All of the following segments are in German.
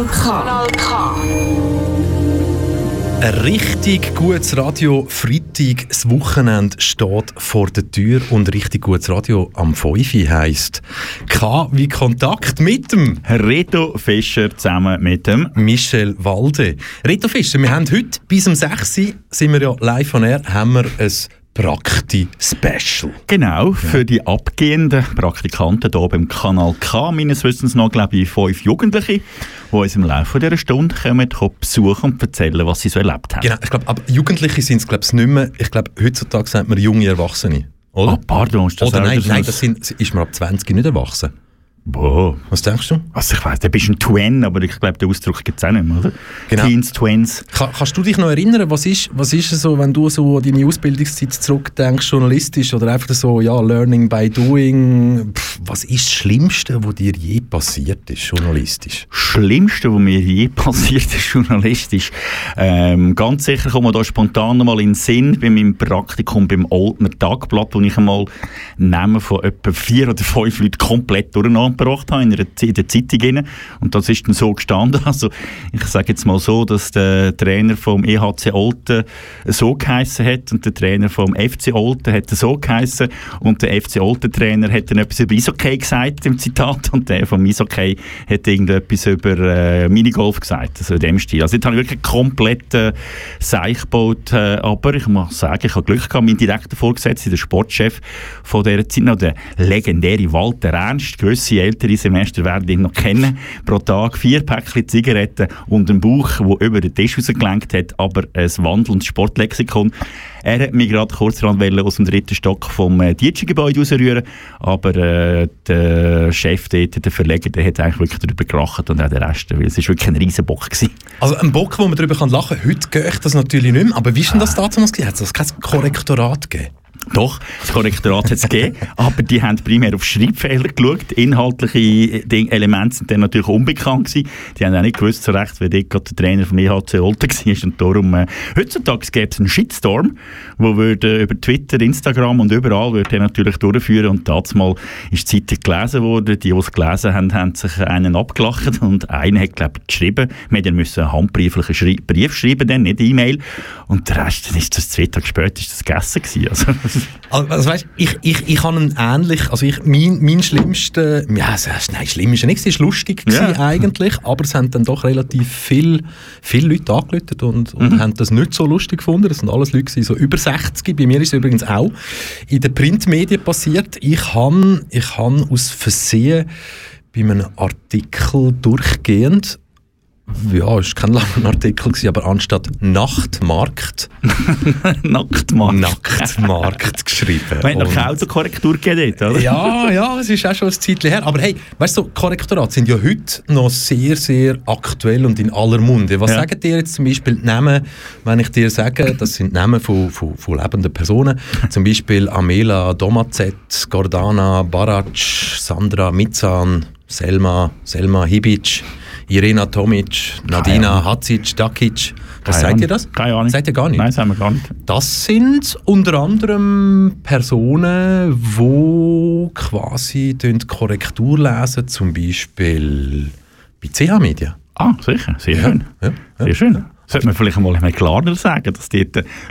Kanal K. Kanal K. Ein richtig gutes Radio, Freitag, das Wochenende steht vor der Tür und richtig gutes Radio am 5 heisst K wie Kontakt mit dem Reto Fischer zusammen mit dem Michel Walde. Reto Fischer, wir haben heute bis um 6 Uhr, sind wir ja live von air, haben wir ein Prakti-Special. Genau, für die abgehenden Praktikanten hier beim Kanal K, meines Wissens noch, glaube ich, fünf Jugendliche, die uns im Laufe dieser Stunde kommen, kommen besuchen und erzählen, was sie so erlebt haben. Genau, ich glaube, aber Jugendliche sind es, glaube ich, nicht mehr. Ich glaube, heutzutage sagt man junge Erwachsene. Oder? Ah, pardon, ist das Oder nein, nein, das sind, ist man ab 20 nicht erwachsen. Boah. Was denkst du? Also ich weiss, du bist ein Twin, aber ich glaube, den Ausdruck gibt es auch nicht mehr, oder? Genau. Teens, Twins. Ka kannst du dich noch erinnern, was ist, was ist es so, wenn du so an deine Ausbildungszeit zurückdenkst, journalistisch oder einfach so, ja, Learning by Doing, pff, was ist das Schlimmste, was dir je passiert ist, journalistisch? Schlimmste, was mir je passiert ist, journalistisch. Ähm, ganz sicher kommt mir da spontan mal in den Sinn bei meinem Praktikum beim Oldner Tagblatt, wo ich einmal Namen von etwa vier oder fünf Leuten komplett durcheinander gebracht habe in, einer, in der Zeitung. rein. Und das ist dann so gestanden. Also, ich sage jetzt mal so, dass der Trainer vom EHC Olten so geheissen hat und der Trainer vom FC Olten hat so geheissen und der FC Olten Trainer hat dann etwas über Eishockey gesagt im Zitat und der vom Eishockey hat irgendetwas über äh, Minigolf gesagt, also in dem Stil. Also jetzt habe ich wirklich komplett äh, Seich gebaut, äh, aber ich muss sagen, ich habe Glück gehabt, mein direkter Vorgesetzter, der Sportchef von dieser Zeit noch, der legendäre Walter Ernst, gewisse ältere Semester werden ihn noch kennen, pro Tag vier Päckchen Zigaretten und ein Buch, der über den Tisch rausgelenkt hat, aber ein wandelndes Sportlexikon. Er hat mich gerade kurz wollen, aus dem dritten Stock vom äh, Dietschi-Gebäude rausrühren, aber äh, der Chef dort, der Verleger, der hat eigentlich wirklich darüber gelacht und auch der Rest, weil es ist wirklich ein Riesenbock gewesen. Also ein Bock, wo man darüber kann lachen kann, heute gehe ich das natürlich nicht mehr, aber wie ist denn das damals gewesen? Hat es kein Korrektorat gegeben? Doch, das Korrektorat hat es gegeben, aber die haben primär auf Schreibfehler geschaut. Inhaltliche Ding, Elemente sind dann natürlich unbekannt gewesen. Die haben auch nicht gewusst so recht, wer dort der Trainer vom EHC Olten war. Und darum, äh, heutzutage gäbe es einen Shitstorm, wo würde über Twitter, Instagram und überall würde er natürlich durchführen. Und damals mal ist die Zeitung gelesen worden. Die, die es gelesen haben, haben sich einen abgelacht und einer hat, glaube ich, geschrieben. Wir müssen einen handbrieflichen Schrei Brief schreiben, dann, nicht E-Mail. Und der Rest, dann ist das zwei Tage später ist das gegessen gewesen. Also, Also, also weißt, ich, ich, ich habe einen ähnlich, also ich, mein, mein schlimmster, ja, es nein, schlimm ist ja nichts, es war lustig gewesen Ja. eigentlich, aber es haben dann doch relativ viel, viele Leute angerufen und, und haben das nicht so lustig gefunden. Das sind alles Leute gewesen, so über 60, bei mir ist es übrigens auch in den Printmedien passiert. Ich habe ich han aus Versehen bei einem Artikel durchgehend ja, es war kein langer Artikel, gewesen, aber anstatt Nachtmarkt, Nacktmarkt. Nachtmarkt geschrieben. Wir haben noch keine Autokorrektur gegeben oder? ja, ja, es ist auch schon ein Zeitchen her. Aber hey, weißt du, Korrektorate sind ja heute noch sehr, sehr aktuell und in aller Munde. Was Ja. sagen dir jetzt zum Beispiel die Namen, wenn ich dir sage, das sind Namen von, von, von lebenden Personen, zum Beispiel Amela Domazet, Gordana Barac, Sandra Mitzan, Selma, Selma Hibic, Irena Tomic, Nadina Hadzic, Dakic. Was Keine Ahnung. ihr das? Keine Ahnung. Sagt ihr gar nicht? Nein, haben wir gar nicht. Das sind unter anderem Personen, die quasi Korrektur lesen, zum Beispiel bei CH Media. Ah, sicher. Sehr schön. Ja, ja. Sehr schön. Sollte man vielleicht einmal mehr klarer sagen, dass äh,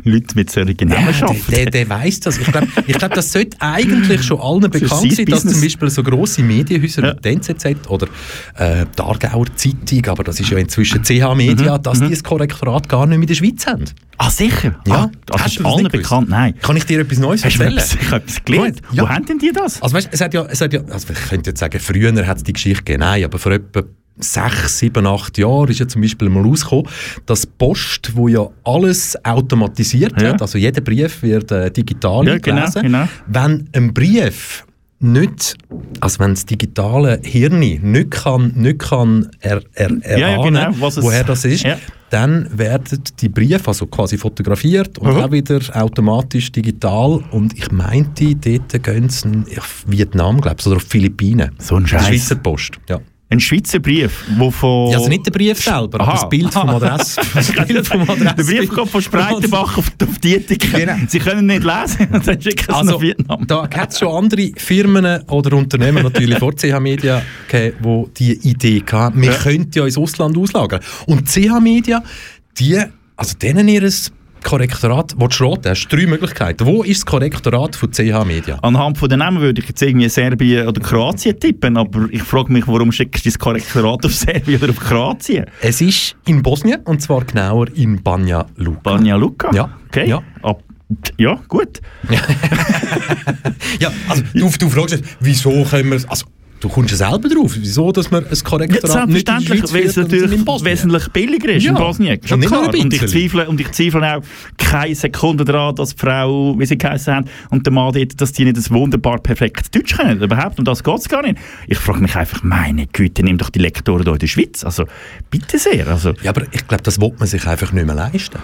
Leute mit solchen Namen Ja, der, arbeiten. der, der weiss das. Ich glaube, ich glaub, das sollte eigentlich schon allen bekannt sein dass zum Beispiel so grosse Medienhäuser Ja. wie die NZZ oder äh, die Aargauer Zeitung, aber das ist ja inzwischen CH Media, Mhm, dass die das Korrektorat gar nicht mehr in der Schweiz haben. Ah, sicher? Ja. Ah, das Hast ist allen bekannt. Nein. Kann ich dir etwas Neues Hast du erzählen? etwas, ich habe etwas gelernt? Ja. Wo haben denn die das? Also weißt, es hat ja, es hat ja, also ich könnte jetzt sagen, früher hat es die Geschichte gegeben, nein, aber vor etwa sechs, sieben, acht Jahren ist ja zum Beispiel mal rausgekommen, dass die Post, wo ja alles automatisiert Ja. hat, also jeder Brief wird äh, digital Ja, genau, gelesen, genau. wenn ein Brief nicht, also wenn das digitale Hirn nicht kann, nicht kann er, er, erahnen, ja, genau, woher das ist, dann werden die Briefe also quasi fotografiert und Mhm. auch wieder automatisch digital. Und ich meinte, dort gehen sie auf Vietnam, glaube ich, oder auf Philippinen. So ein Die Scheiß. Schweizer Post, ja. Ein Schweizer Brief, wo von... Ja, also nicht der Brief selber, aber das Bild vom Adress. Das Bild vom Adress Der Brief kommt von Spreitenbach auf, auf Dietik. Genau. Sie können nicht lesen, dann schicken Sie Also, nach Vietnam. da hat es schon andere Firmen oder Unternehmen natürlich vor CH Media gegeben, die die Idee hatten, wir Ja. könnten ja ins Ausland auslagern. Und CH Media, die, also denen ihres Korrektorat, willst du raten, hast drei Möglichkeiten. Wo ist das Korrektorat von CH Media? Anhand von den Namen würde ich jetzt irgendwie Serbien oder Kroatien tippen, aber ich frage mich, warum schickst du das Korrektorat auf Serbien oder auf Kroatien? Es ist in Bosnien, und zwar genauer in Banja Luka. Banja Luka? Ja. Okay. Ja. Ab, ja, gut. Ja, also du, du fragst jetzt, wieso können wir es, also du kommst ja selber drauf, wieso, dass man ein Ja, Korrektorat nicht in Schweiz weil es natürlich wesentlich billiger ist Ja. in Bosnien. Schon Und klar. ein Und ich, zweifle, und ich zweifle auch keine Sekunde daran, dass die Frau, wie sie geheißen haben, und der Mann dort, dass die nicht das wunderbar perfekt Deutsch können. Überhaupt, um das geht es gar nicht. Ich frage mich einfach, meine Güte, nimm doch die Lektoren hier in der Schweiz. Also, bitte sehr. Also, Ja, aber ich glaube, das will man sich einfach nicht mehr leisten.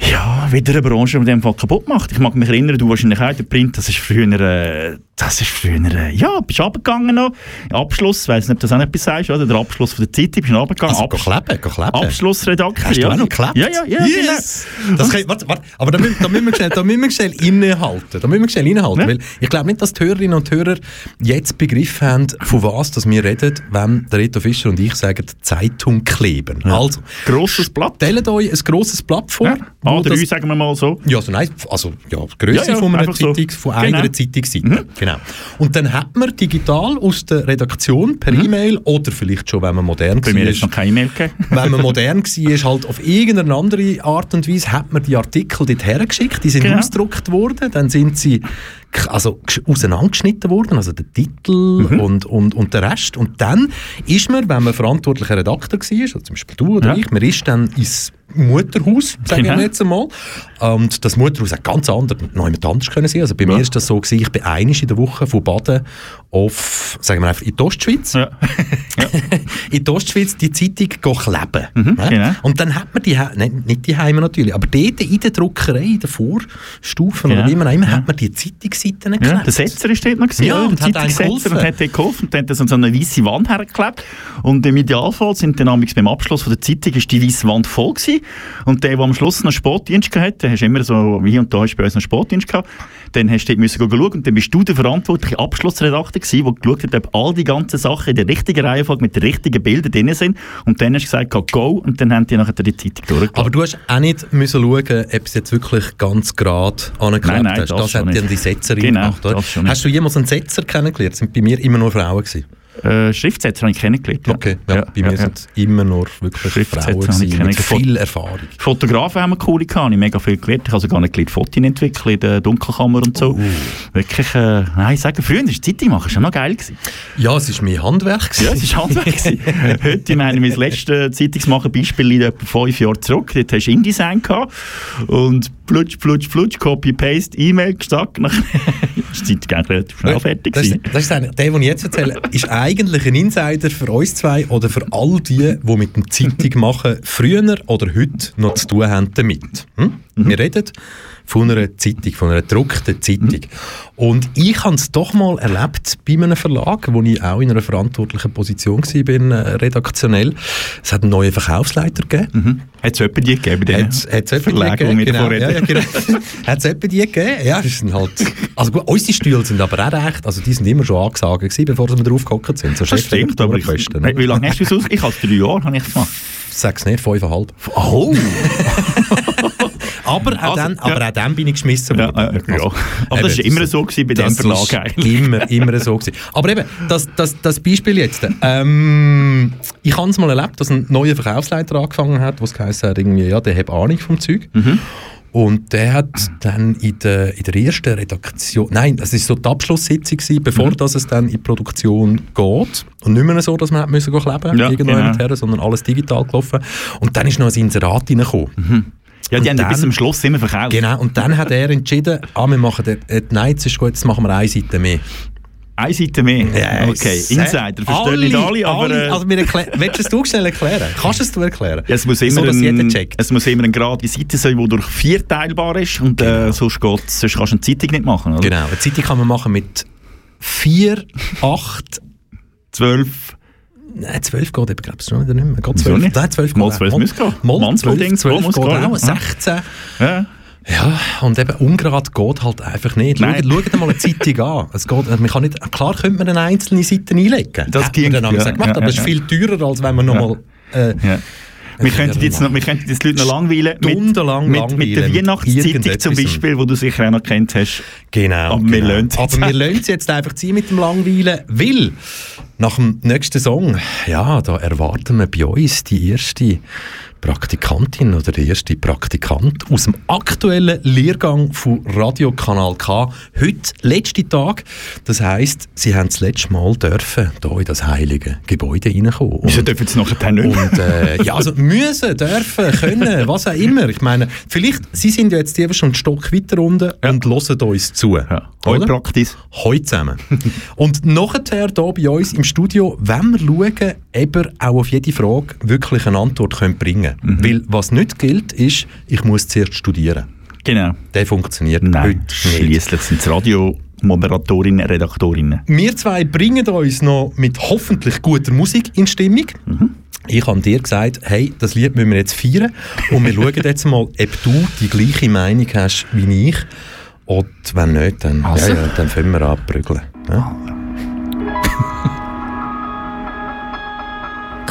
Ja, wieder eine Branche, die dem Fall kaputt macht. Ich mag mich erinnern, du wahrscheinlich auch, der Print, das ist früher, äh, das ist früher, äh, ja, bist runtergegangen noch. Abschluss, weiss nicht, ob du das auch etwas sagst, oder? Der Abschluss von der Zeitung, bist du runtergegangen. Also, Ab geh kleben, kleben. Abschlussredakteur. Hast du ja. auch noch geklebt? Ja, ja, ja, yes. genau. Das kann, warte, warte, aber da müssen, da müssen wir schnell, da müssen wir schnell innehalten. Da müssen wir schnell innehalten, Ja. weil ich glaube nicht, dass die Hörerinnen und Hörer jetzt begriffen haben, von was dass wir reden, wenn der Reto Fischer und ich sagen, Zeitung kleben. Also, Grosses Blatt. stellt euch ein grosses Blatt vor. Ja. Wo A3, das- sagen wir mal so. Ja, also nein, also ja, die Größe Ja, ja, von, einer einfach so. Von Genau. einer Zeitungsseite. Genau. Und dann hat man digital aus der Redaktion per E-Mail oder vielleicht schon, wenn man modern Mhm. Bei mir war, ist noch keine E-Mail wenn man modern war, halt auf irgendeine andere Art und Weise hat man die Artikel dort hergeschickt, die sind Genau. ausgedruckt worden, dann sind sie also gesch- auseinandergeschnitten worden, also der Titel Mhm. und, und, und der Rest. Und dann ist man, wenn man verantwortlicher Redakteur war, also zum Beispiel du oder Ja. ich, man ist dann ins Mutterhaus, sagen Genau. wir jetzt einmal. Und das Mutterhaus hat ganz anders, noch jemand anders können sein. Also bei mir ist das so gewesen, ich bin einig in der Woche von Baden auf, sagen wir einfach, in die Ostschweiz Ja. in der Ostschweiz die Zeitung kleben. Mhm, Ja? genau. Und dann hat man die, nein, nicht die Heime natürlich, aber dort in der Druckerei, in der Vorstufen Genau, oder wie man immer, ja. hat man die Zeitungsseiten Ja, geklebt. der Setzer ist dort noch gewesen, Ja, und der hat Zeitungssetzer geholfen. und hat geholfen und dann hat er so so eine weiße Wand hergeklebt und im Idealfall sind dann beim Abschluss von der Zeitung ist die weiße Wand voll gewesen und der, der am Schluss noch Sportdienst gehabt hat, hast immer so, wie und da hast du bei uns noch Sportdienst gehabt, dann hast du dort müssen schauen und dann bist du der verantwortliche Abschlussredakteur gewesen, der geschaut hat, ob all die ganzen Sachen in der richtigen Reihenfolge mit den richtigen Bildern drin sind und dann hast du gesagt, go und dann haben die nachher die Zeitung durchgelassen. Aber du hast auch nicht müssen schauen, ob es jetzt wirklich ganz gerade angeklebt Nein, nein, hast. das Das, hat dann die Setzerin Genau, gemacht. Hast du jemals einen Setzer kennengelernt? Das sind bei mir immer nur Frauen gewesen. Äh, Schriftsetzer habe ich kennengelernt. ja. Okay, ja, bei mir sind es immer nur wirklich Frauen gewesen, mit viel Erfahrung. Fotografen haben wir coole gehabt, habe ich mega viel gelernt. Ich habe sogar nicht gelernt, Fotos entwickeln in der Dunkelkammer und so. Wirklich, äh, nein, ich sage, früher war Zeitung machen schon noch geil. Gewesen. Ja, es war mein Handwerk. Ja, es war Handwerk. gewesen. Heute, ich meine, mein letztes Zeitungsmachen-Beispiel liegt etwa fünf Jahre zurück. Dort hast du InDesign gehabt und flutsch, flutsch, flutsch, Copy-Paste, E-Mail gestackt. Nachher ist die Zeitung eigentlich relativ schnell fertig Das, gewesen. ist- das ist eigentlich, der, den ich jetzt erzähle, ist eigentlich ein Insider für uns zwei oder für all die, die mit dem Zeitung machen, früher oder heute noch zu tun haben damit. Hm? Mhm. Wir reden von einer Zeitung, von einer gedruckten Zeitung. Und ich habe es doch mal erlebt bei einem Verlag, wo ich auch in einer verantwortlichen Position war, äh, redaktionell. Es hat einen neuen Verkaufsleiter gegeben. Mhm. Hat es jemanden gegeben die Verlagen, die gegeben? Genau, ja, ja, genau. Hat es die gegeben? Ja, das sind halt... Also gut, unsere Stühle sind aber auch recht, also die sind immer schon angesagt gewesen, bevor wir drauf gehockt sind. So Das stimmt, aber ich, wie ne? lange hast du es aus? Ich habe drei Jahre habe ich es gemacht. Sag's nicht, fünfeinhalb. Oh! Aber auch, Also, dann, ja. aber auch dann bin ich geschmissen Ja, worden. äh, ja. Also, Aber das eben, war immer so gewesen bei diesem das Verlag eigentlich. Immer, immer so gewesen. Aber eben, das, das, das Beispiel jetzt. Ähm, ich habe es mal erlebt, dass ein neuer Verkaufsleiter angefangen hat, was geheißen hat, irgendwie, ja, der hat Ahnung vom Zeug. Mhm. Und der hat dann in der, in der ersten Redaktion, nein, das ist so die Abschlusssitzung gewesen, bevor Mhm. das es dann in die Produktion geht. Und nicht mehr so, dass man hat müssen kleben Ja, irgendwo genau. her, sondern alles digital gelaufen. Und dann ist noch ein Inserat reingekommen. Ja, die Und haben ja bis dann- zum Schluss immer verkauft. Genau, und dann hat er entschieden, ah, wir machen den, äh, nein, jetzt ist gut, jetzt machen wir eine Seite mehr. Eine Seite mehr. okay, Yes. Insider, verstehen nicht alle, aber... Äh, also wir Willst du es schnell erklären? Kannst du es du erklären? ja, es muss immer so, dass ein, checkt. es muss immer eine gerade Seite sein, die durch vier teilbar ist und äh, sonst, geht, sonst kannst du eine Zeitung nicht machen. Oder? Genau, eine Zeitung kann man machen mit vier, acht, Zwölf, Nein, 12 geht eben, glaube ich, schon wieder nicht mehr. Geht Wieso 12, nicht? Nein, 12 Mal geht 12 auch. muss gehen. Mal Mansfeld-Ding, 12, 12 muss geht auch. ja. 16. Ja. Ja, und eben Ungrad geht halt einfach nicht. Nein. Schaut, schaut mal eine Zeitung an. Es geht, man kann nicht, klar könnte man eine einzelne Seite einlegen. Das ging, ja, gemacht, ja, aber das ist ja. viel teurer, als wenn man nochmal... Äh. Wir könnten jetzt noch, wir könnten jetzt die Leute noch langweilen mit, Stundenlang mit, mit der mit Weihnachtszeitung zum. Beispiel, wo du sicher auch noch kennt hast. Genau. Aber wir genau. lassen es jetzt wir es jetzt einfach ziehen mit dem Langweilen, weil nach dem nächsten Song, ja, da erwarten wir bei uns die erste Praktikantin oder der erste Praktikant aus dem aktuellen Lehrgang von Radio Kanal K. Heute, letzte Tag. Das heisst, sie haben das letzte Mal dürfen hier in das heilige Gebäude reinkommen. Wieso dürfen sie nachher nicht mehr? und äh, ja, also müssen, dürfen, können, was auch immer. Ich meine, vielleicht, Sie sind ja jetzt schon einen Stock weiter unten und hören uns zu. Ja. Heute Oder? Praktis. Heute zusammen. und nachher hier bei uns im Studio, wenn wir schauen, eben auch auf jede Frage wirklich eine Antwort können bringen können. Weil was nicht gilt, ist, ich muss zuerst studieren. Genau. Der funktioniert Nein, heute nicht. schließlich sind es Radiomoderatorinnen, Redaktorinnen. Wir zwei bringen uns noch mit hoffentlich guter Musik in Stimmung. Ich habe dir gesagt, hey, das Lied müssen wir jetzt feiern. Und wir schauen jetzt mal, ob du die gleiche Meinung hast wie ich. Und wenn nicht, dann, Also. ja, ja, dann fangen wir an prügeln. Ja?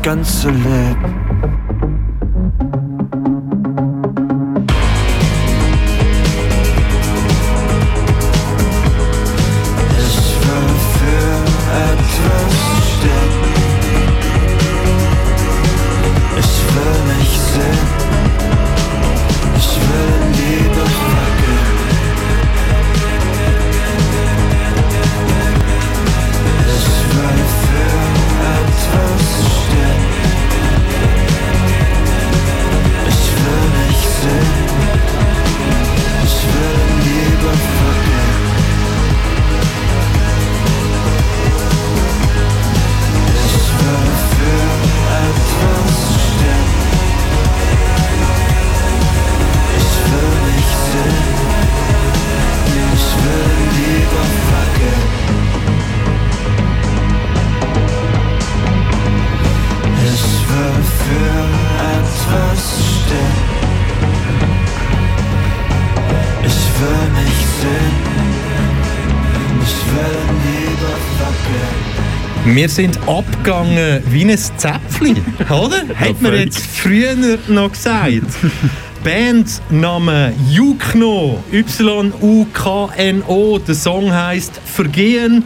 Das ganze Leben. Wir sind abgegangen wie ein Zäpfli, oder? Hat man jetzt früher noch gesagt. Bandname Jukno, Y-U-K-N-O. Der Song heißt Vergehen.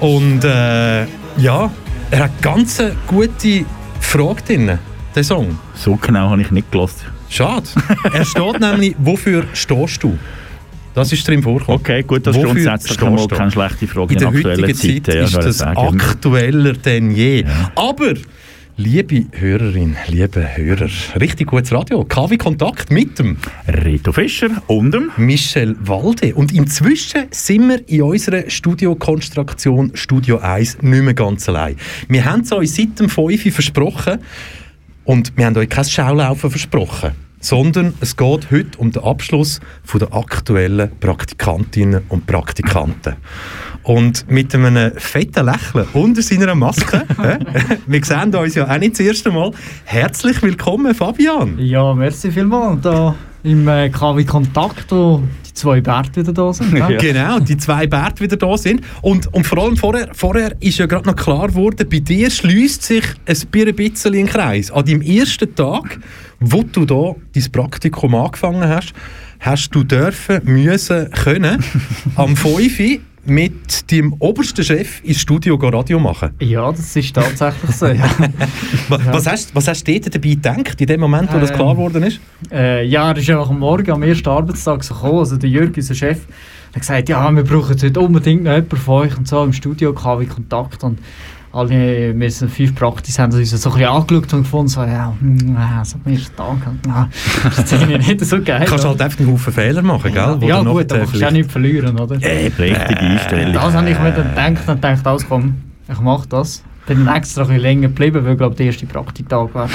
Und äh, ja, er hat ganz eine gute Frage drin, der Song. So genau habe ich nicht gelassen. Schade. Er steht nämlich, wofür stehst du? Das ist drin vorgekommen. Okay, gut, das ist grundsätzlich mal keine schlechte Frage In der heutigen Zeit ja, ist das sagen. aktueller denn je. Aber, liebe Hörerin, liebe Hörer, richtig gutes Radio. KW Kontakt mit dem Rito Fischer und dem Michel Walde. Und inzwischen sind wir in unserer Studiokonstruktion Studio 1 nicht mehr ganz allein. Wir haben es euch seit dem 5 Uhr versprochen und wir haben euch kein Schaulaufen versprochen, sondern es geht heute um den Abschluss von der aktuellen Praktikantinnen und Praktikanten. Und mit einem fetten Lächeln unter seiner Maske, wir sehen uns ja auch nicht das erste Mal, herzlich willkommen Fabian. Ja, merci vielmals. Da im äh, KW Kontakt, wo zwei Bärte wieder da sind. Ja. Genau, die zwei Bärte wieder da sind. Und, und vor allem vorher, vorher ist ja gerade noch klar geworden, bei dir schließt sich ein bisschen ein Kreis. An deinem ersten Tag, wo du da dein Praktikum angefangen hast, hast du dürfen, müssen, können am 5 Uhr mit deinem obersten Chef ins Studio Radio machen. ja, das ist tatsächlich so. Ja, Was, was, hast, was hast du dort dabei gedacht, in dem Moment, wo das Ähm, klar geworden ist? äh, ja er ist einfach am Morgen, am ersten Arbeitstag so gekommen. Also der Jürg, unser Chef, hat gesagt, ja, wir brauchen heute unbedingt noch jemanden von euch und so im Studio, KW Kontakt. Und alle, wir sind fünf Praktis, haben uns so ein bisschen angeschaut und gefunden, so, ja, hm, äh, so am ersten Tag, ja, das ist irgendwie nicht so geil. Du kannst halt einfach einen Haufen Fehler machen, gell? wo ja du gut, aber kannst du auch nicht verlieren, oder? Richtige Einstellung. Das habe ich mir dann gedacht und gedacht, alles komm, ich mache das. Bin dann extra ein bisschen länger geblieben, weil glaube der erste Praktiktag war.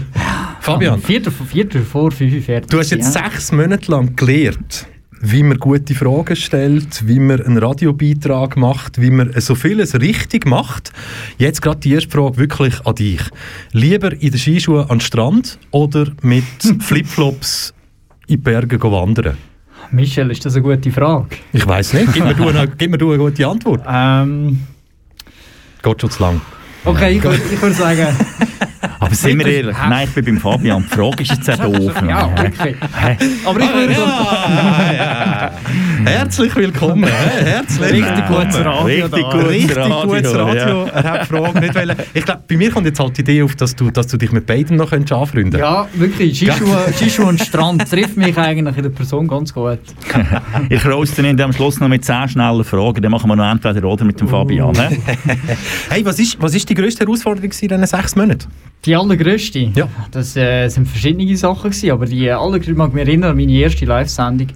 Fabian, Vierter, vierter vor fünf fertig. Du hast jetzt ja. sechs Monate lang gelernt, wie man gute Fragen stellt, wie man einen Radiobeitrag macht, wie man so vieles richtig macht. Jetzt gerade die erste Frage wirklich an dich. Lieber in den Skischuhen an den Strand oder mit Flipflops in die Berge wandern? Michel, ist das eine gute Frage? Ich weiß nicht. Gib mir, du eine, gib mir du eine gute Antwort. Ähm, Geht schon zu lang. okay, ich würde ich sagen, Aber sind wir ehrlich? Nein, ich bin beim Fabian. Die Frage ist jetzt auch doof. ja, wirklich. Aber ich würde Ja, ja. Herzlich willkommen. Herzlich Richtig gutes Radio Richtig gut. Richtig Radio, gutes Radio. Er hat die Frage nicht wollen. Ich glaube, bei mir kommt jetzt halt die Idee auf, dass du, dass du dich mit beidem noch könntest anfreunden Ja, wirklich, Skischuhe, und Strand trifft mich eigentlich in der Person ganz gut. Ich roste ihn am Schluss noch mit 10 schnellen Fragen. Dann machen wir noch entweder oder mit dem Fabian. Hey, was ist, was ist die grösste Herausforderung in diesen sechs Monaten? Die allergrößte? Ja. Das äh, sind verschiedene Sachen gewesen, aber die allergrößte, ich mag mich erinnern an meine erste Live-Sendung.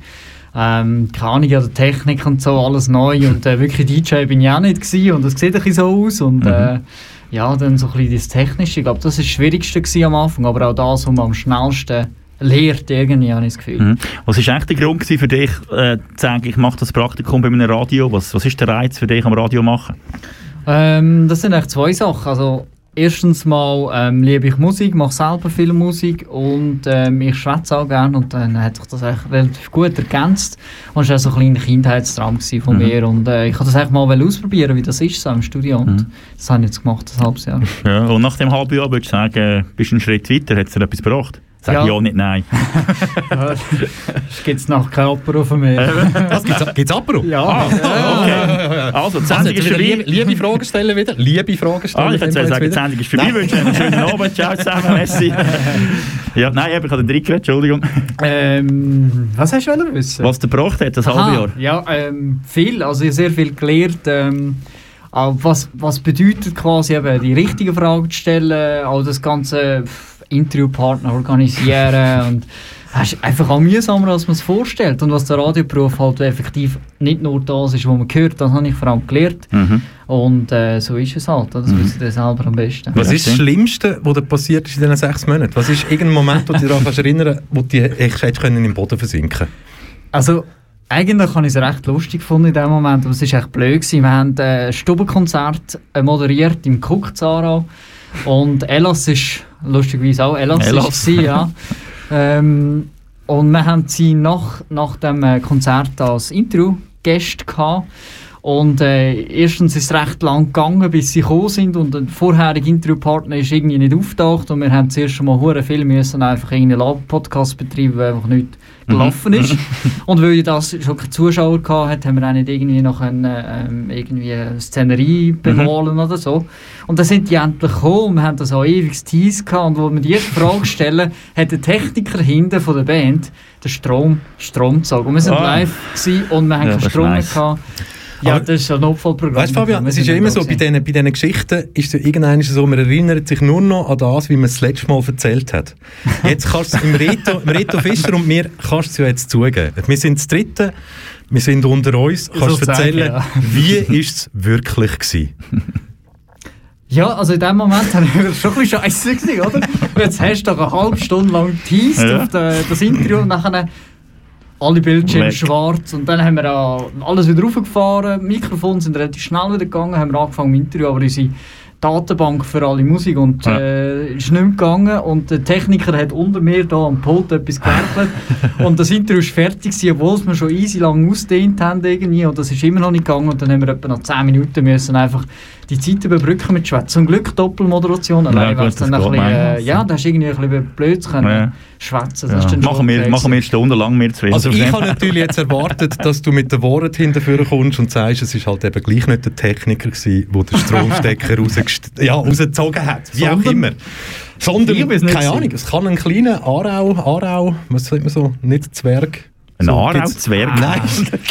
Ähm, keine Ahnung, ja, der Technik und so, alles neu und äh, wirklich DJ bin ich auch nicht gewesen und das sieht ein bisschen so aus und äh, ja, dann so ein bisschen das Technische, ich glaube, das war das Schwierigste am Anfang, aber auch das, was man am schnellsten lernt, irgendwie, habe ich das Gefühl. Mhm. Was war eigentlich der Grund für dich, äh, zu sagen, ich mache das Praktikum bei einem Radio? Was, was ist der Reiz für dich am Radio machen? Ähm, das sind eigentlich zwei Sachen. Also, erstens mal ähm, liebe ich Musik, mache selber viel Musik und ähm, ich schwätze auch gerne und dann hat sich das eigentlich relativ gut ergänzt. Und es war auch so ein kleiner Kindheitstraum von Mhm. mir und äh, ich wollte das eigentlich mal ausprobieren, wie das ist so im Studio und das habe ich jetzt gemacht, ein halbes Jahr. Ja, und nach dem halben Jahr würdest du sagen, bist du einen Schritt weiter? Hat es dir etwas gebracht? Sag ja, Ja. nicht nein. Es gibt noch kein Apero von mir. Was gibt's, gibt's Apero? ja, Okay. Also, die Also, Sendung ist wieder liebe, vorbei. liebe Fragen stellen wieder. Liebe Fragen stellen. Ah, ich jetzt sagen, die. Sendung ist vorbei. Ich wünsche einen schönen Abend. Ciao zusammen. Messi. Ja, nein, ich habe den Trick geredet, Entschuldigung. ähm, was hast du wollen wissen? Was der gebracht hat, das halbe Jahr. Ja, ähm, viel. Also ich habe sehr viel gelernt. Ähm, auch was, was bedeutet quasi eben die richtigen Fragen zu stellen, auch das ganze pff, Interviewpartner organisieren und es ist einfach auch mühsamer, als man es vorstellt. Und was der Radioberuf halt effektiv nicht nur das ist, was man hört, das habe ich vor allem gelernt. Mhm. Und äh, so ist es halt. Das Mhm. wissen ihr selber am besten. Was Ja, ist das. Schlimmste, was dir passiert ist in diesen sechs Monaten? Was ist irgendein Moment, wo du dich daran erinnern wo du echt hättest können im Boden versinken Also, eigentlich habe ich es recht lustig gefunden in dem Moment, aber es war echt blöd. Gewesen. Wir haben äh, ein Stubenkonzert moderiert im Cook Zara und Elas ist lustigerweise auch Elas, Elas. Sie, ja. ähm, und wir haben sie nach, nach dem äh, Konzert als Interviewgäste gehabt Und äh, erstens ist es recht lang gegangen, bis sie gekommen sind und der vorherige Interviewpartner ist irgendwie nicht auftaucht und wir haben zuerst schon mal hure viel müssen einfach irgendeinen Laber-Podcast betreiben, weil einfach nicht gelaufen ist. und weil das schon keine Zuschauer gehabt hat, haben wir auch nicht irgendwie noch eine, ähm, irgendwie eine Szenerie bemalen oder so. Und dann sind die endlich gekommen wir haben das auch ewig Tease gehabt und wo wir die erste Frage stellen, hat der Techniker hinten von der Band den Strom, Strom gezogen. Und wir sind Ah. live gewesen und wir haben Ja, keinen Strom mehr nice. gehabt. Ja, Aber- das ist ein Notfallprogramm. Weißt du, Fabian, es ist ja immer so, bei diesen, bei diesen Geschichten ist es irgendwann so, man erinnert sich nur noch an das, wie man es das letzte Mal erzählt hat. Jetzt kannst du es im Reto, im Reto Fischer und mir kannst es ja jetzt zugeben. Wir sind das Dritte, wir sind unter uns, kannst du Sozusagen, erzählen, ja. wie ist es wirklich gewesen? Ja, also in dem Moment habe ich schon ein bisschen scheiße gewesen, oder? Jetzt hast du doch eine halbe Stunde lang teased Ja. auf das Interview und nachher alle Bildschirme schwarz und dann haben wir äh, alles wieder raufgefahren, Mikrofone sind relativ schnell wieder gegangen, haben wir angefangen mit Interview, aber unsere Datenbank für alle Musik und Ja. äh, ist nicht mehr gegangen und der Techniker hat unter mir da am Pult etwas gewerkelt und das Interview ist fertig gewesen, obwohl wir schon easy lang ausdehnt haben irgendwie und das ist immer noch nicht gegangen und dann haben wir etwa noch 10 Minuten müssen einfach die Zeit überbrücken mit Schwätzen. Zum Glück Doppelmoderation, allein gut, weil es dann das ein bisschen, äh, ja, da hast du irgendwie ein bisschen blöd zu können Ja. schwätzen. Das ist Ja. Machen, wir, machen wir stundenlang, wir zwei. Also ich habe natürlich jetzt erwartet, dass du mit der Worten hinterführen kommst und sagst, es ist halt eben gleich nicht der Techniker gewesen, der den Stromstecker rausgest- ja, rausgezogen hat. Wie auch Sondern? immer. Sondern, keine. Ahnung, es kann ein kleiner Arau, Arau, was sagt man so, nicht Zwerg. Ein so, Arau, gibt's- Zwerg? Nein,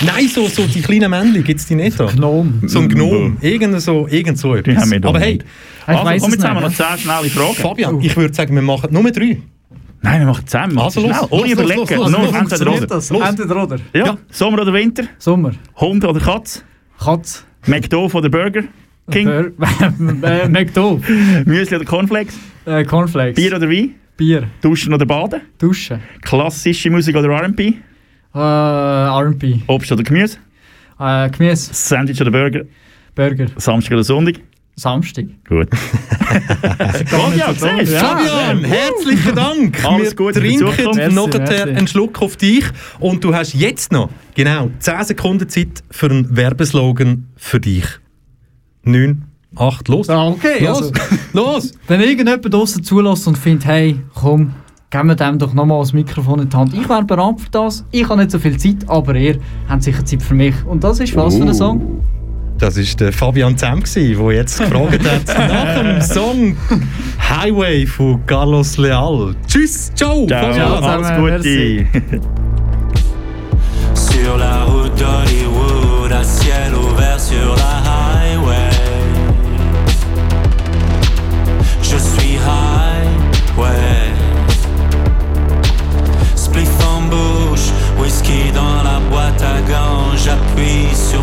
nein so, so die kleinen Männchen, gibt es die nicht da? Gnom. So ein Gnome, irgend so, irgend so etwas. haben wir da Aber hey, nicht. Ich Also, komm, jetzt haben wir noch. 10 schnelle Fragen. Fabian, ich würde sagen, wir machen nur drei. Nein, wir machen zusammen. Also schnell. los, Ohne los, überlegen. los, los, los, entweder oder. das? Los. Entweder oder. Ja. Ja. Sommer oder Winter? Sommer. Hund oder Katz? Katz. McDo oder Burger? King? Bur- äh, McDo. Müsli oder Cornflakes? Äh, Cornflakes. Bier oder Wein? Bier. Duschen oder Baden? Duschen. Klassische Musik oder R&B? Äh, R&B. Obst oder Gemüse? Äh, Gemüse. Sandwich oder Burger? Burger. Samstag oder Sonntag? Samstag. Gut. Fabian, siehst du? Ja. Fabian, herzlichen Dank. Alles Wir Gute trinken noch einen Schluck auf dich und du hast jetzt noch genau 10 Sekunden Zeit für einen Werbeslogan für dich. 9, 8, los. Ah, okay, los. also. los. Wenn irgendjemand draussen zulässt und findet, hey, komm, geben wir dem doch nochmal das Mikrofon in die Hand. Ich wäre bereit für das. Ich habe nicht so viel Zeit, aber ihr habt sicher Zeit für mich. Und das ist was für ein Song? Das war der Fabian Zem, der jetzt gefragt hat nach dem Song Highway von Carlos Leal. Tschüss, ciao, Ciao, Fabian. alles Gute. Sur la route whisky dans la boîte à gants, j'appuie sur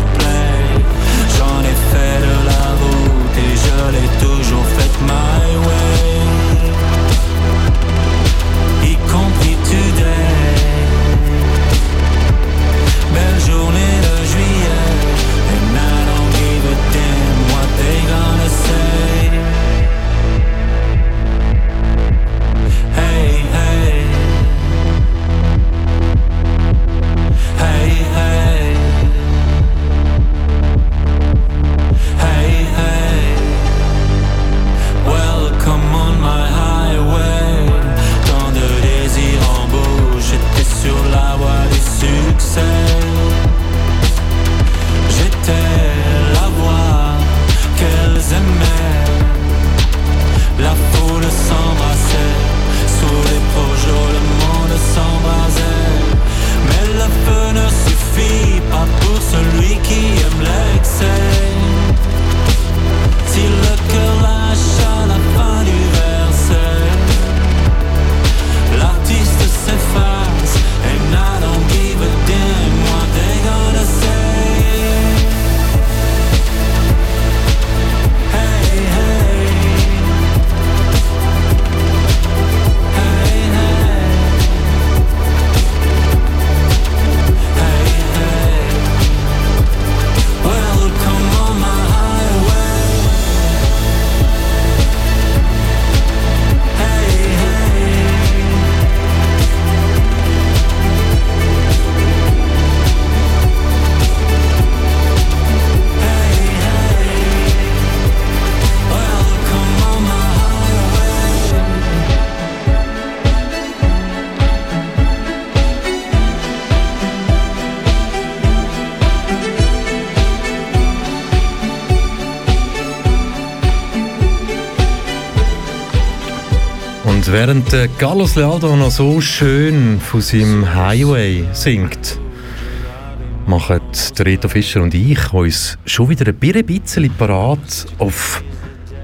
Während äh, Carlos Lealdo noch so schön von seinem Highway singt, machen Reto Fischer und ich uns schon wieder ein bisschen parat auf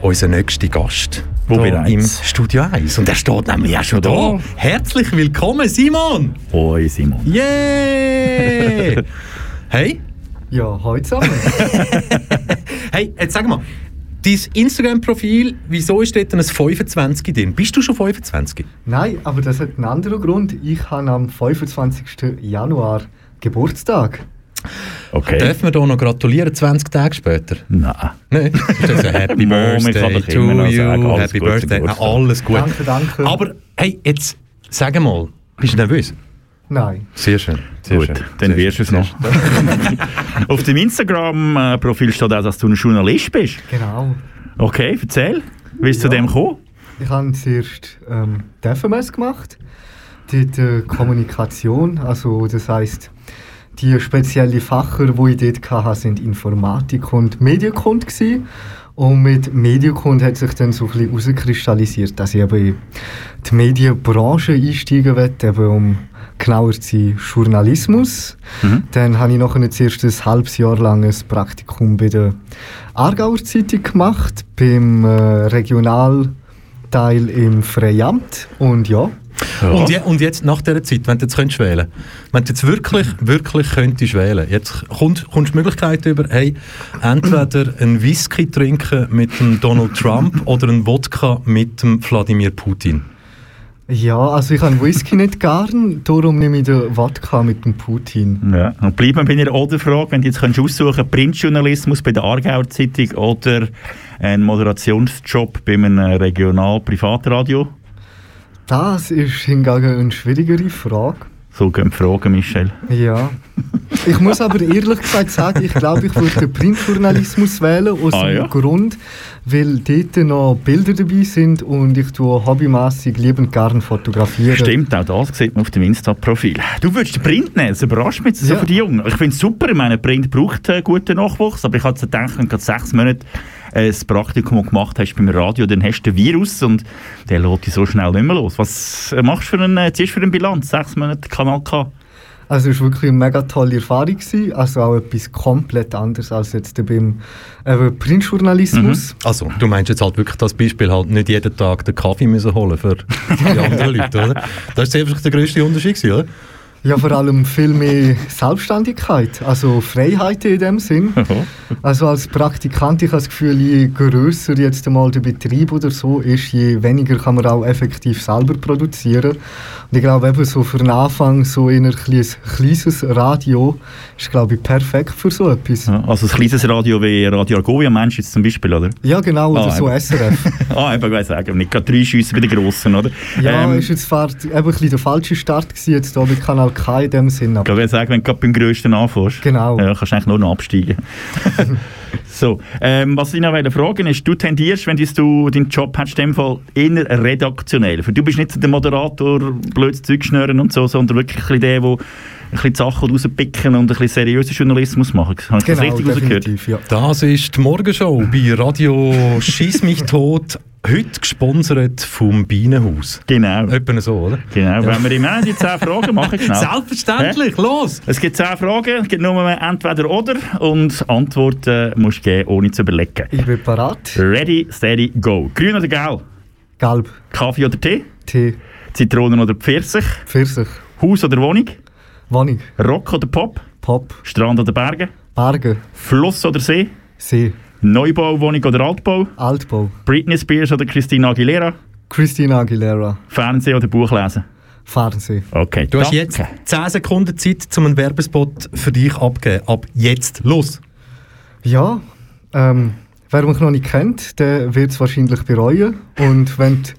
unseren nächsten Gast. Wo da bereits? Im Studio 1. Und er steht nämlich auch schon da. Da. Herzlich willkommen, Simon! Hoi Simon. Yeah! hey, Ja, heute zusammen. hey, jetzt sag mal, dein Instagram-Profil, wieso ist dort ein 25 drin? Bist du schon 25? Nein, aber das hat einen anderen Grund. Ich habe am 25. Januar Geburtstag. Okay. Dürfen wir da noch gratulieren, 20 Tage später? Nein. Nein. Das ist also Happy Birthday to you, Happy Gute Birthday, Geburtstag. alles gut. Danke, danke. Aber hey, jetzt sag mal, bist du nervös? Nein. Sehr schön. Sehr Gut, schön. dann wirst du es noch. Auf dem Instagram-Profil steht auch, dass du ein Journalist bist. Genau. Okay, erzähl. Wie ist es zu Ja. dem gekommen? Ich habe zuerst ähm, die FMS gemacht. Dort äh, Kommunikation, also das heisst, die speziellen Facher, die ich dort hatte, sind Informatik und Medienkunde gewesen. Und mit Medienkunde hat sich dann so ein bisschen herauskristallisiert, dass ich eben in die Medienbranche einsteigen will, eben um genauer zu sein, Journalismus. Mhm. Dann habe ich noch ein zuerst ein halbes Jahr lang ein Praktikum bei der Aargauer Zeitung gemacht, beim äh, Regionalteil im Freiamt. Und ja, Und, je, und jetzt, nach dieser Zeit, wenn du jetzt könntest wählen wenn du jetzt wirklich, wirklich könntest wählen, jetzt kommt, kommst du die Möglichkeit über, hey, entweder einen Whisky trinken mit dem Donald Trump oder einen Wodka mit dem Wladimir Putin. Ja, also ich habe Whisky nicht gern, darum nehme ich den Wodka mit dem Putin. Ja. Und bleiben bei einer Oder-Frage, wenn du jetzt könntest aussuchen Printjournalismus bei der Aargauer Zeitung oder einen Moderationsjob bei einem Regional-Privatradio? Das ist hingegen eine schwierigere Frage. So gehen Fragen, Michel. Ja. Ich muss aber ehrlich gesagt sagen, ich glaube, ich würde den Printjournalismus wählen, aus Ah, dem ja? Grund, weil dort noch Bilder dabei sind und ich tue hobbymässig liebend gern fotografieren. Stimmt, auch das sieht man auf dem Insta-Profil. Du würdest den Print nehmen, das überrascht mich so Ja. für die Jungen. Ich finde es super, ich meine, Print braucht äh, guten Nachwuchs, aber ich hatte gedacht, wenn du gerade sechs Monate äh, ein Praktikum gemacht hast beim Radio, dann hast du den Virus und der lässt dich so schnell nicht mehr los. Was äh, machst du für eine, ziehst du für eine Bilanz? Sechs Monate Kanal K? Also es war wirklich eine mega tolle Erfahrung. Gewesen. Also auch etwas komplett anderes als jetzt beim eben Printjournalismus. Also, du meinst jetzt halt wirklich das Beispiel, halt nicht jeden Tag den Kaffee müssen holen für die anderen Leute, oder? Das ist einfach der grösste Unterschied, gewesen, oder? Ja, vor allem viel mehr Selbstständigkeit, also Freiheit in dem Sinn. Also als Praktikant, ich habe das Gefühl, je grösser jetzt einmal der Betrieb oder so ist, je weniger kann man auch effektiv selber produzieren. Und ich glaube eben so für den Anfang so in ein kleines, kleines Radio ist glaube ich perfekt für so etwas. Ja, Ja, also ein kleines Radio wie Radio Argovia meinst du jetzt zum Beispiel, oder? genau, oder Ah, so eben. SRF. ah, eben, ich weiss sagen, nicht gerade drei Schüsse bei den Grossen, oder? Ja, Ähm, ist jetzt fast eben ein bisschen der falsche Start gewesen, jetzt hier bei Kanal K in dem Sinn. Ich Aber würde sagen, wenn du gerade beim Grössten anfängst, Genau. ja, kannst du eigentlich nur noch absteigen. so, ähm, was ich noch fragen ist, du tendierst, wenn du deinen Job hast, in dem Fall eher redaktionell. Für du bist nicht der Moderator, blödes Zeug schnüren und so, sondern wirklich der, der ein bisschen die Sachen rauspicken und ein bisschen seriösen Journalismus machen. Habe ich das genau, richtig rausgehört? definitiv, ja. Das ist die Morgenshow bei Radio Schiss mich tot, heute gesponsert vom Bienenhaus. Genau. Etwa so, oder? Genau, wenn wir im Ende die 10 Fragen machen, genau. Selbstverständlich, los! Es gibt 10 Fragen, es gibt nur entweder oder und Antworten musst du geben, ohne zu überlegen. Ich bin parat. Ready, steady, go. Grün oder gelb? Gelb, Kaffee oder Tee? Tee, Zitronen oder Pfirsich? Pfirsich, Haus oder Wohnung? Wohnung, Rock oder Pop? Pop, Strand oder Berge? Berge, Fluss oder See? See, Neubau, Wohnung oder Altbau? Altbau, Britney Spears oder Christina Aguilera? Christina Aguilera, Fernsehen oder Buch lesen? Fernsehen. Okay, Du hast danke. jetzt 10 Sekunden Zeit, um einen Werbespot für dich abzugeben. Ab jetzt, los! Ja, ähm, wer mich noch nicht kennt, der wird es wahrscheinlich bereuen. Und wenn du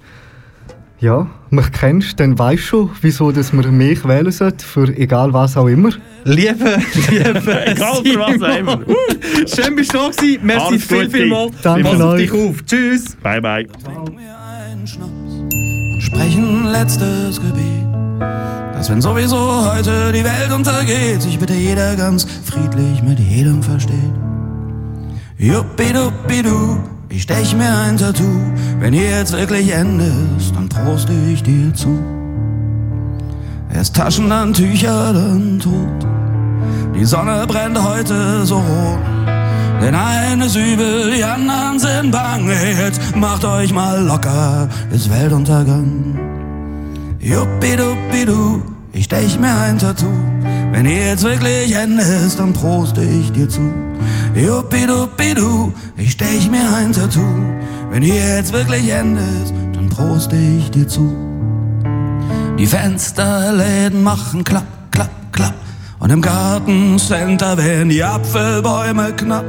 ja, mich kennst, dann weißt du schon, wieso dass man mich wählen sollte, für egal was auch immer. Liebe, liebe Egal für was auch immer. Schön bist du da gewesen. Merci Alles viel, viel mal. Danke Pass auf euch. dich auf. Tschüss. Bye, bye. Trink mir einen Schnaps und sprechen letztes Gebet. Dass wenn sowieso heute die Welt untergeht, sich bitte jeder ganz friedlich mit jedem versteht. Juppiduppidu, ich stech mir ein Tattoo. Wenn hier jetzt wirklich Ende ist, dann proste ich dir zu. Erst Taschen, dann Tücher, dann Tod. Die Sonne brennt heute so rot. Denn eines übel, die anderen sind bang. Jetzt macht euch mal locker, ist Weltuntergang. Juppiduppidu, ich stech mir ein Tattoo. Wenn hier jetzt wirklich Ende ist, dann proste ich dir zu. Juppiduppidu, ich stech mir ein Tattoo. Wenn hier jetzt wirklich Ende ist, dann proste ich dir zu. Die Fensterläden machen klapp, klapp, klapp. Und im Gartencenter werden die Apfelbäume knapp.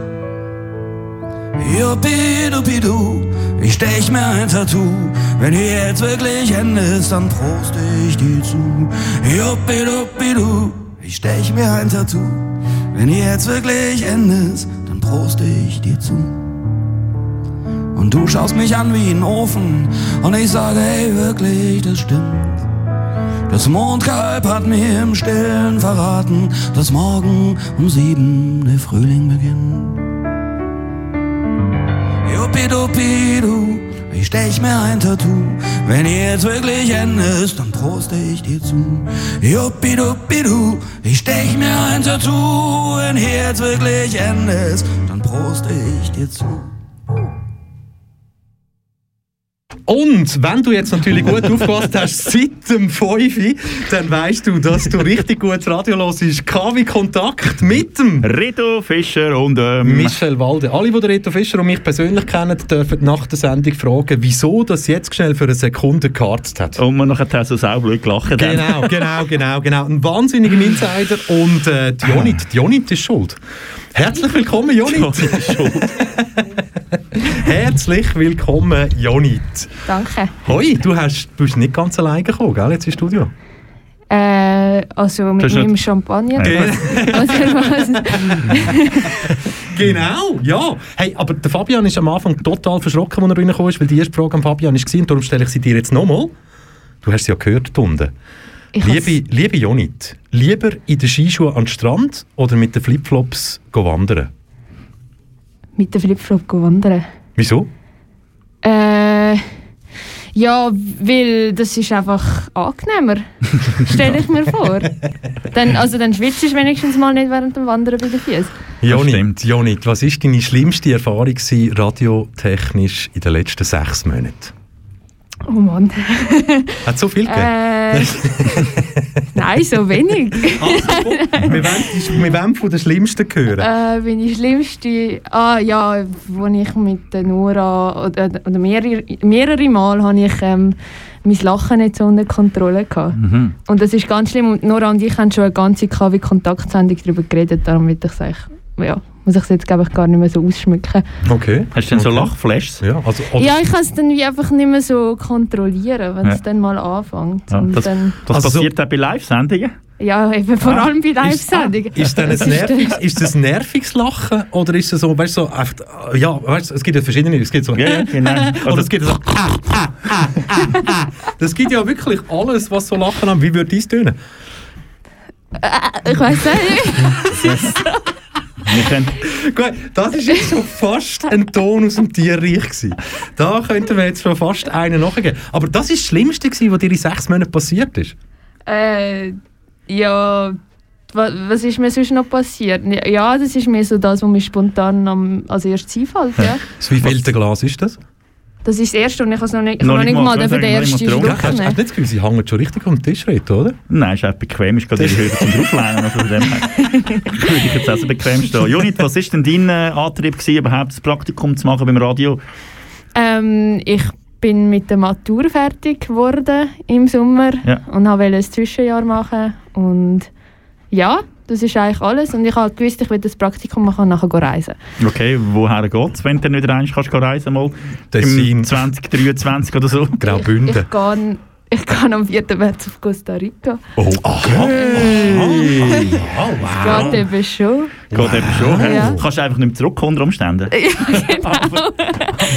Juppiduppidu, ich stech mir ein Tattoo. Wenn hier jetzt wirklich Ende ist, dann proste ich dir zu. Juppiduppidu, ich stech mir ein Tattoo. Wenn jetzt wirklich Ende dann proste ich dir zu. Und du schaust mich an wie ein Ofen und ich sage, hey, wirklich, das stimmt. Das Mondkalb hat mir im Stillen verraten, dass morgen um sieben der Frühling beginnt. Juppiduppidu, ich stech mir ein Tattoo. Wenn jetzt wirklich Ende ist, dann proste ich dir zu. Juppiduppidu, ich stech mir ein Tattoo. Wenn hier jetzt wirklich Ende ist, dann proste ich dir zu. Und wenn du jetzt natürlich gut aufgepasst hast seit dem 5, dann weißt du, dass du richtig gut Radio hörst. KW Kontakt mit dem Reto Fischer und ähm, Michel Walde. Alle, die Reto Fischer und mich persönlich kennen, dürfen nach der Sendung fragen, wieso das jetzt schnell für eine Sekunde gekartet hat. und man nachher so saublöd gelacht. Genau, genau, genau, genau. Ein wahnsinniger Insider und äh, die Jonit ist schuld. Herzlich willkommen, Jonit. Herzlich willkommen, Jonit. Danke. Hoi, du, hast, du bist nicht ganz alleine gekommen, gell, jetzt ins Studio? Äh, also mit meinem nicht- Champagner. Was? Genau, ja. Hey, aber der Fabian ist am Anfang total verschrocken, als er reingekommen ist, weil die erste Frage am Fabian war und darum stelle ich sie dir jetzt nochmal. Du hast sie ja gehört, Tunde. Ich Liebe, liebe Jonit, lieber in den Skischuhen an den Strand oder mit den Flipflops go wandern? mit dem Flipflop go wandern. Wieso? Äh, ja, weil das ist einfach angenehmer. Stelle ich mir vor. Dann, also dann schwitzt du wenigstens mal nicht während dem Wandern bei den Füßen. Jonit, stimmt. Jonit, was war deine schlimmste Erfahrung gewesen, radiotechnisch in den letzten sechs Monaten? Oh Mann. Hat so viel gegeben? Äh, nein, so wenig. Also, wir, wollen, wir wollen von den Schlimmsten hören. Äh, meine schlimmste, ah ja, wo ich mit der Nora oder, oder mehrere, mehrere Mal habe ich ähm, mein Lachen nicht so unter Kontrolle gehabt. Mhm. Und das ist ganz schlimm. Und Nora und ich haben schon eine ganze KW-Kontaktsendung darüber geredet, darum will ich sagen, ja, muss ich es jetzt glaube ich gar nicht mehr so ausschmücken. Okay. Hast du denn so Okay. Lachflashs? Ja, also, ja, ich kann es dann wie einfach nicht mehr so kontrollieren, wenn Ja. es dann mal anfängt. Ja, und das- dann, Das Also so- passiert auch bei Live-Sendungen? ja, eben vor Ah, allem bei ist, Live-Sendungen. ist, denn ein Das ist nerviges, ist das ein nerviges Lachen oder ist es so, weißt du, so, einfach, ja, weißt du, es gibt ja verschiedene, es gibt so, Ja, ja, genau. oder es gibt so, ah, ah, ah, ah, ah. das gibt ja wirklich alles, was so Lachen haben. Wie würde dies tönen? Ich weiß nicht. Wir können, Gut, das ist jetzt schon fast ein Ton aus dem Tierreich gewesen. Da könnten wir jetzt schon fast einen nachgeben. Aber das ist das Schlimmste gewesen, was dir in sechs Monaten passiert ist. Äh, ja, wa- was ist mir sonst noch passiert? Ja, das ist mir so das, was mir spontan am, als erstes einfällt. Ja. Das wievielte Glas ist das? Das ist das erste und ich habe es noch nicht, ich Noch habe noch nicht mal, mal ich den ersten Schluck Hast, hast du nehmen. nicht das Gefühl, sie hängen schon richtig am Tisch reden, oder? nein, ist auch bequem, ist gerade höher zum Drauflehnen. Also dem würde ich jetzt auch so bequem stehen. Jonit, was war denn dein äh, Antrieb, gewesen, überhaupt das Praktikum zu machen beim Radio? Ähm, ich bin mit der Matur fertig geworden im Sommer Ja. und wollte ein Zwischenjahr machen. Und ja, das ist eigentlich alles. Und ich habe gewusst, ich will das Praktikum machen und nachher reisen. Okay, woher geht es, wenn du nicht rein kannst, reisen mal? Tessin. Im 2023 oder so? Graubünden. Ich gehe, ich gehe am 4. März auf Costa Rica. Oh, aha. Hey. Oh, wow. Geht eben schon. Geht eben schon. hä? Ja. Kannst du einfach nicht mehr zurück unter Umständen.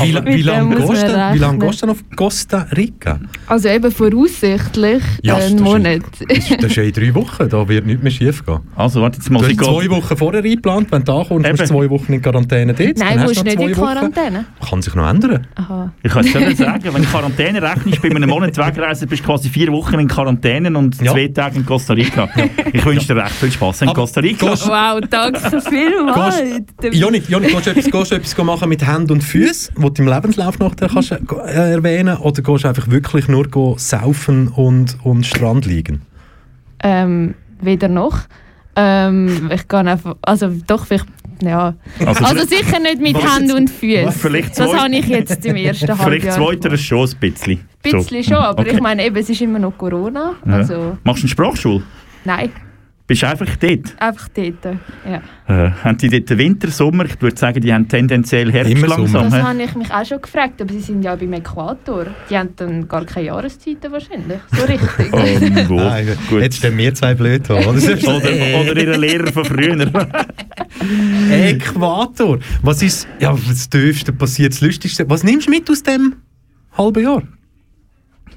Wie, la- Mit wie lange gehst, du- wie lang denn auf Costa Rica? Also eben voraussichtlich Ja, einen Monat. Das ist, das ist ja in drei Wochen, da wird nichts mehr schief gehen. Also, warte jetzt mal. Du hast zwei Wochen vorher eingeplant, wenn du da kommst, musst du zwei Wochen in Quarantäne dort. Nein, musst du nicht in zwei Wochen. Quarantäne. Kann sich noch ändern. Aha. Ich kann es nicht sagen, wenn du Quarantäne rechnest, bei einem Monat wegreisen, bist du quasi vier Wochen in Quarantäne und Ja. zwei Tage in Costa Rica. Ich wünsche dir recht viel Spaß in Aber Costa Rica. gehst- Wow, danke so vielmals. Jonik, Jonik gehst du etwas, gehst du etwas machen mit Händen und Füßen, was du im Lebenslauf nachher kannst, äh, erwähnen Oder gehst du einfach wirklich nur go saufen und, und Strand liegen? Ähm, weder noch. Ähm, ich kann einfach, also doch vielleicht, ja. Also, Also sicher nicht mit Händen und Füßen. Vielleicht Das habe ich jetzt im ersten Vielleicht Halbjahr. zweiteres schon ein bisschen. Ein bisschen schon, aber Okay. ich meine eben, es ist immer noch Corona. Ja. Also, Machst du eine Sprachschule? nein, Bist du einfach dort? einfach dort. Ja. Äh, haben die dort Winter, Sommer? Ich würde sagen, die haben tendenziell Herbst Immer langsam. Das habe ich mich auch schon gefragt, aber sie sind ja beim Äquator. Die haben dann gar keine Jahreszeiten wahrscheinlich. So richtig. Oh, gut. Nein, gut. Jetzt stehen wir zwei blöd an. oder? Oder, oder ihre Lehrer von früher. Äquator. Was ist ja, das Dürfste passiert, das Lustigste? Was nimmst du mit aus dem halben Jahr?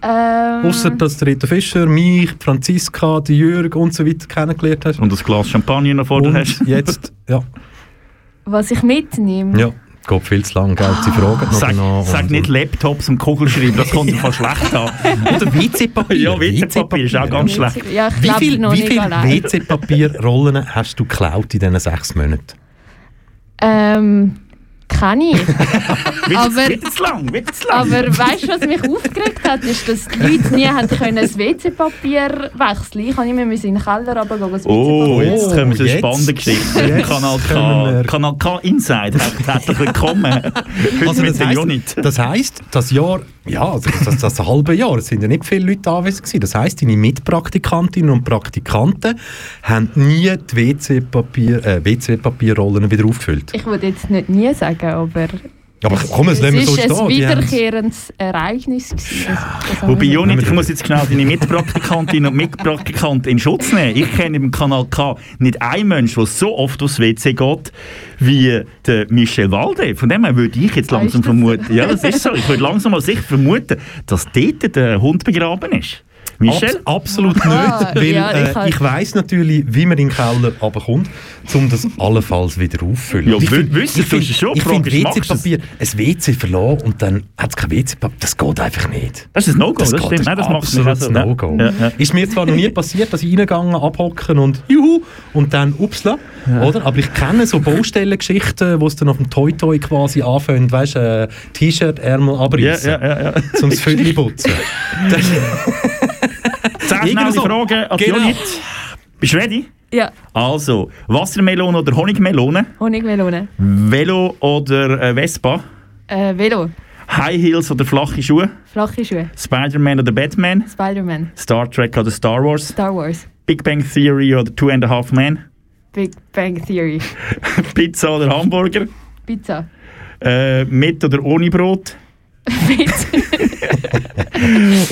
Ähm, Außer dass der Rita Fischer, mich, Franziska, die Jürg und so weiter kennengelernt hast. Und ein Glas Champagner noch vor dir hast. Jetzt, ja, was ich mitnehme. ja, geht viel zu lang, gell? Sie fragen noch Sag, danach. sag und- nicht Laptops und Kugelschreiber, das kommt einfach schlecht an. Oder WC-Papier. Ja, WC-Papier ist auch ganz schlecht. Ja, ich Wie glaube viel, noch wie nicht viel. WC-Papierrollen hast du geklaut in diesen sechs Monaten? Ähm, kann ich. Aber- wird zu lang, wird zu lang. Aber weißt du, was mich aufgeregt hat, ist, dass die Leute nie haben können das WC-Papier wechseln. Ich musste immer in den Keller runtergehen, das Oh, WC-Papier. jetzt kommen so jetzt- spannende Geschichten. jetzt Kanal K, wir- Kanal K Inside. Herzlich willkommen. Heute Also mit das heisst, das heisst, das Jahr, ja, also das, das, das halbe Jahr, es sind ja nicht viele Leute anwesend gewesen. Das heisst, deine Mitpraktikantinnen und Praktikanten haben nie die WC-Papier, äh, WC-Papierrollen wieder aufgefüllt. Ich würde jetzt nicht nie sagen, aber Aber komm, das es lassen wir so ist ein stehen. Die haben's- wiederkehrendes Ereignis. habe Wobei, ich- Unit, ich muss jetzt schnell deine Mitpraktikantinnen und Mitpraktikanten in Schutz nehmen. Ich kenne im Kanal K nicht einen Menschen, der so oft aufs WC geht, wie der Michel Walde. Von dem her würde ich jetzt Ah, langsam vermuten, ja, das ist so, ich würde langsam mal sicher vermuten, dass dort der Hund begraben ist. Michel? Abs absolut nicht, weil ja, ich äh, ich weiss natürlich, wie man in den Keller runterkommt, um das allenfalls wieder auffüllen. Ja, ich wü- find- wissen ich find- schon, finde? WC-Papier, ein WC verlassen und dann hat es kein WC-Papier, das geht einfach nicht. Das ist ein No-Go, das, geht, stimmt. Nein, das ist macht absolutes also, No-Go. Ja, ja. Ist mir zwar noch nie passiert, dass ich reingegangen, abhocken und juhu und dann upsla, oder? Aber ich kenne so Baustellengeschichten, wo es dann auf dem Toy-Toy quasi anfängt, weißt du, äh, T-Shirt, Ärmel Ja, abreißen, ja, ja, ja. zum das Viertel putzen. Irgendwie so. Fragen an die Genau. Unit. Bist du ready? Ja, Also, Wassermelone oder Honigmelone? Honigmelone. Velo oder äh, Vespa? Äh, Velo. High Heels oder flache Schuhe? Flache Schuhe. Spider-Man oder Batman? Spider-Man. Star Trek oder Star Wars? Star Wars. Big Bang Theory oder Two and a Half Men? Big Bang Theory. Pizza oder Hamburger? Pizza. Äh, mit oder ohne Brot? Pizza.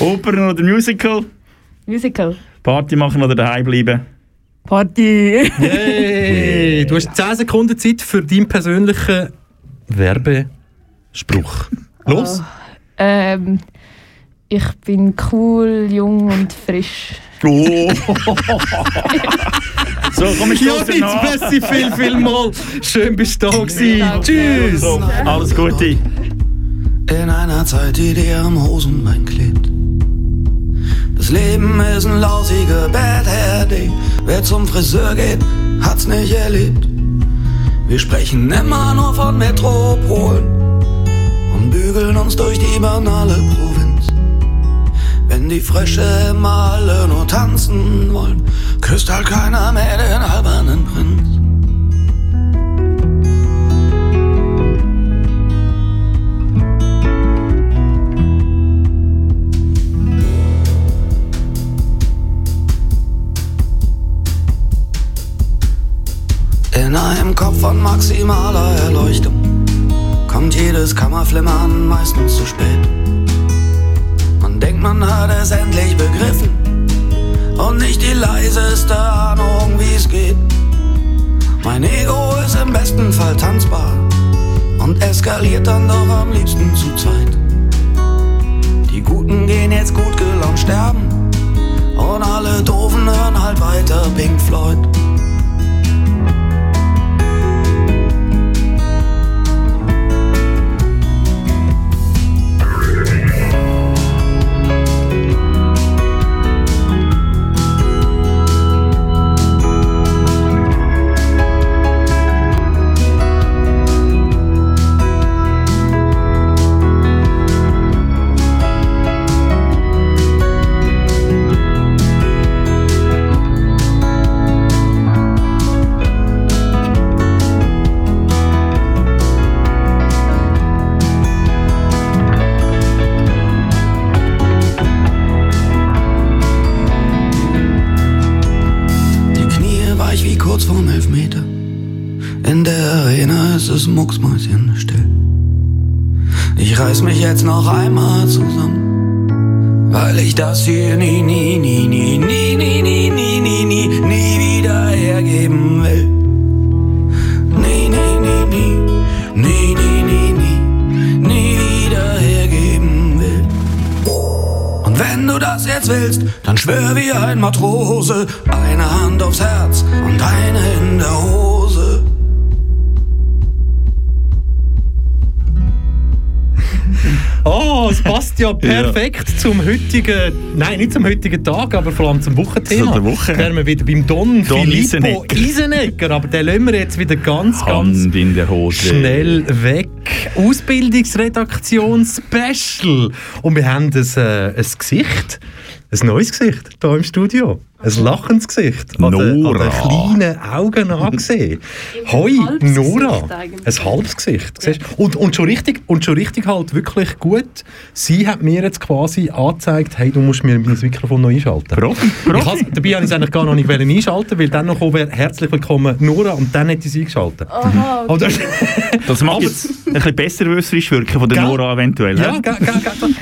Opern oder Musical? Musical. Party machen oder daheim bleiben? Party. Yay! Du hast 10 Sekunden Zeit für deinen persönlichen Werbespruch. Los! ähm, ich bin cool, jung und frisch. Oh! so, komm, ich stoße nach. merci viel, viel mal. Schön bist du da gewesen. Danke. Tschüss! So, alles Gute. In einer Zeit, die dir am Hosenbein klebt. Das Leben ist ein lausiger Bad Hair Day. Wer zum Friseur geht, hat's nicht erlebt. Wir sprechen immer nur von Metropolen und bügeln uns durch die banale Provinz. Wenn die Frösche im alle nur tanzen wollen, küsst halt keiner mehr den albernen Prinz. In einem Kopf von maximaler Erleuchtung kommt jedes Kammerflimmern meistens zu spät. Man denkt, man hat es endlich begriffen und nicht die leiseste Ahnung, wie es geht. Mein Ego ist im besten Fall tanzbar und eskaliert dann doch am liebsten zu zweit. Die Guten gehen jetzt gut gelaunt sterben und alle Doofen hören halt weiter Pink Floyd. Arena ist es mucksmäuschen still. Ich reiß mich jetzt noch einmal zusammen, weil ich das hier nie, nie, nie, nie, nie, nie, nie, nie, nie, nie, nie wieder hergeben will. Nie, nie, nie, nie, nie, nie, nie, nie, nie wieder hergeben will. Und wenn du das jetzt willst, dann schwör wie ein Matrose, eine Hand aufs Herz und eine in der Hose. Es passt ja perfekt zum heutigen, nein, nicht zum heutigen Tag, aber vor allem zum Wochenthema. Zu der Woche. Wären wir wieder beim Don, Don Filippo Isenegger. Isenegger. Aber den lassen wir jetzt wieder ganz, ganz Hand Hose. schnell weg. Ausbildungsredaktion Special. Und wir haben ein, äh, ein Gesicht, ein neues Gesicht hier im Studio. Ein lachendes Gesicht. An den, an Nora. den kleinen Augen angesehen. Hoi, Nora. Ein halbes Gesicht. du? Und, und, schon richtig, und schon richtig halt wirklich gut. Sie hat mir jetzt quasi angezeigt, hey, du musst mir mein Mikrofon noch einschalten. Profi, Ich Profi. has, dabei habe ich es eigentlich gar noch nicht wollen einschalten, weil dann noch wäre, herzlich willkommen Nora und dann hätte ich sie eingeschaltet. Aha, Aber das, Das macht jetzt ein bisschen besserwisserisch wirken von der Gell? Nora eventuell. ja, ga, ga,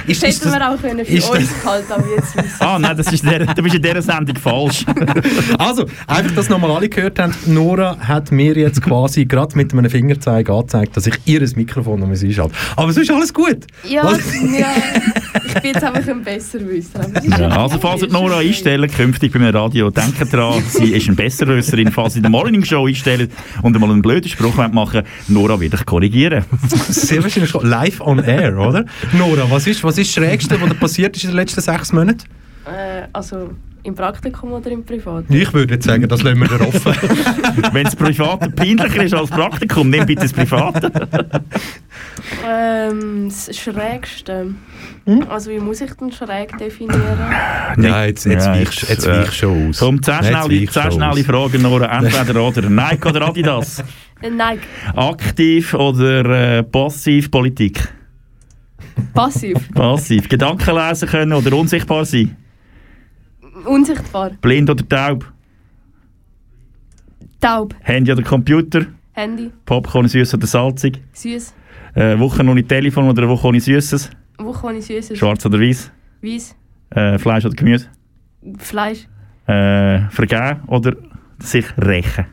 ist, das hätten wir auch können für ist uns gehalten, aber jetzt wissen Ah, nein, das ist der, du bist in dieser Sendung falsch. also, einfach, dass nochmal alle gehört haben, Nora hat mir jetzt quasi gerade mit einem Fingerzeig angezeigt, dass ich ihr Mikrofon noch einschalte. Aber sonst ist alles gut. Ja, Was? ja, ich bin jetzt einfach ein Besserwisser. Ja, also falls ihr Nora einstellen, künftig beim Radio, denkt dran, sie ist ein Besserwisserin. Falls sie die Morning Show einstellen und einmal einen blöden Spruch wollt machen Nora wird euch korrigieren. Sehr wahrscheinlich schon live on air, oder? Nora, was ist, was ist das Schrägste, was da passiert ist in den letzten sechs Monaten? Äh, also im Praktikum oder im Privat? Ich würde jetzt sagen, das lassen wir dir offen. Wenn das Private peinlicher ist als Praktikum, nimm bitte das Private. Ähm, das Schrägste. Hm? Also wie muss ich denn schräg definieren? ja, jetzt, jetzt, Ja, weichst, jetzt, jetzt äh, weichst schon aus. Komm, 10 Jetzt schnelle, weichst 10 schon schnelle aus. Fragen, Nora. Entweder oder. Nike oder Adidas? Äh, Nein, Aktiv oder äh, passiv Politik? passiv, Passiv. Gedanken lesen können oder unsichtbar sein? Unsichtbar, Blind oder taub? taub, Handy oder Computer? Handy, Popcorn süß oder salzig? süß, Äh, Woche ohne Telefon oder eine Woche ohne Süßes? Woche ohne Süßes, Schwarz oder weiß? Weiß, Äh, Fleisch oder Gemüse? Fleisch, Äh, vergeben oder sich rächen?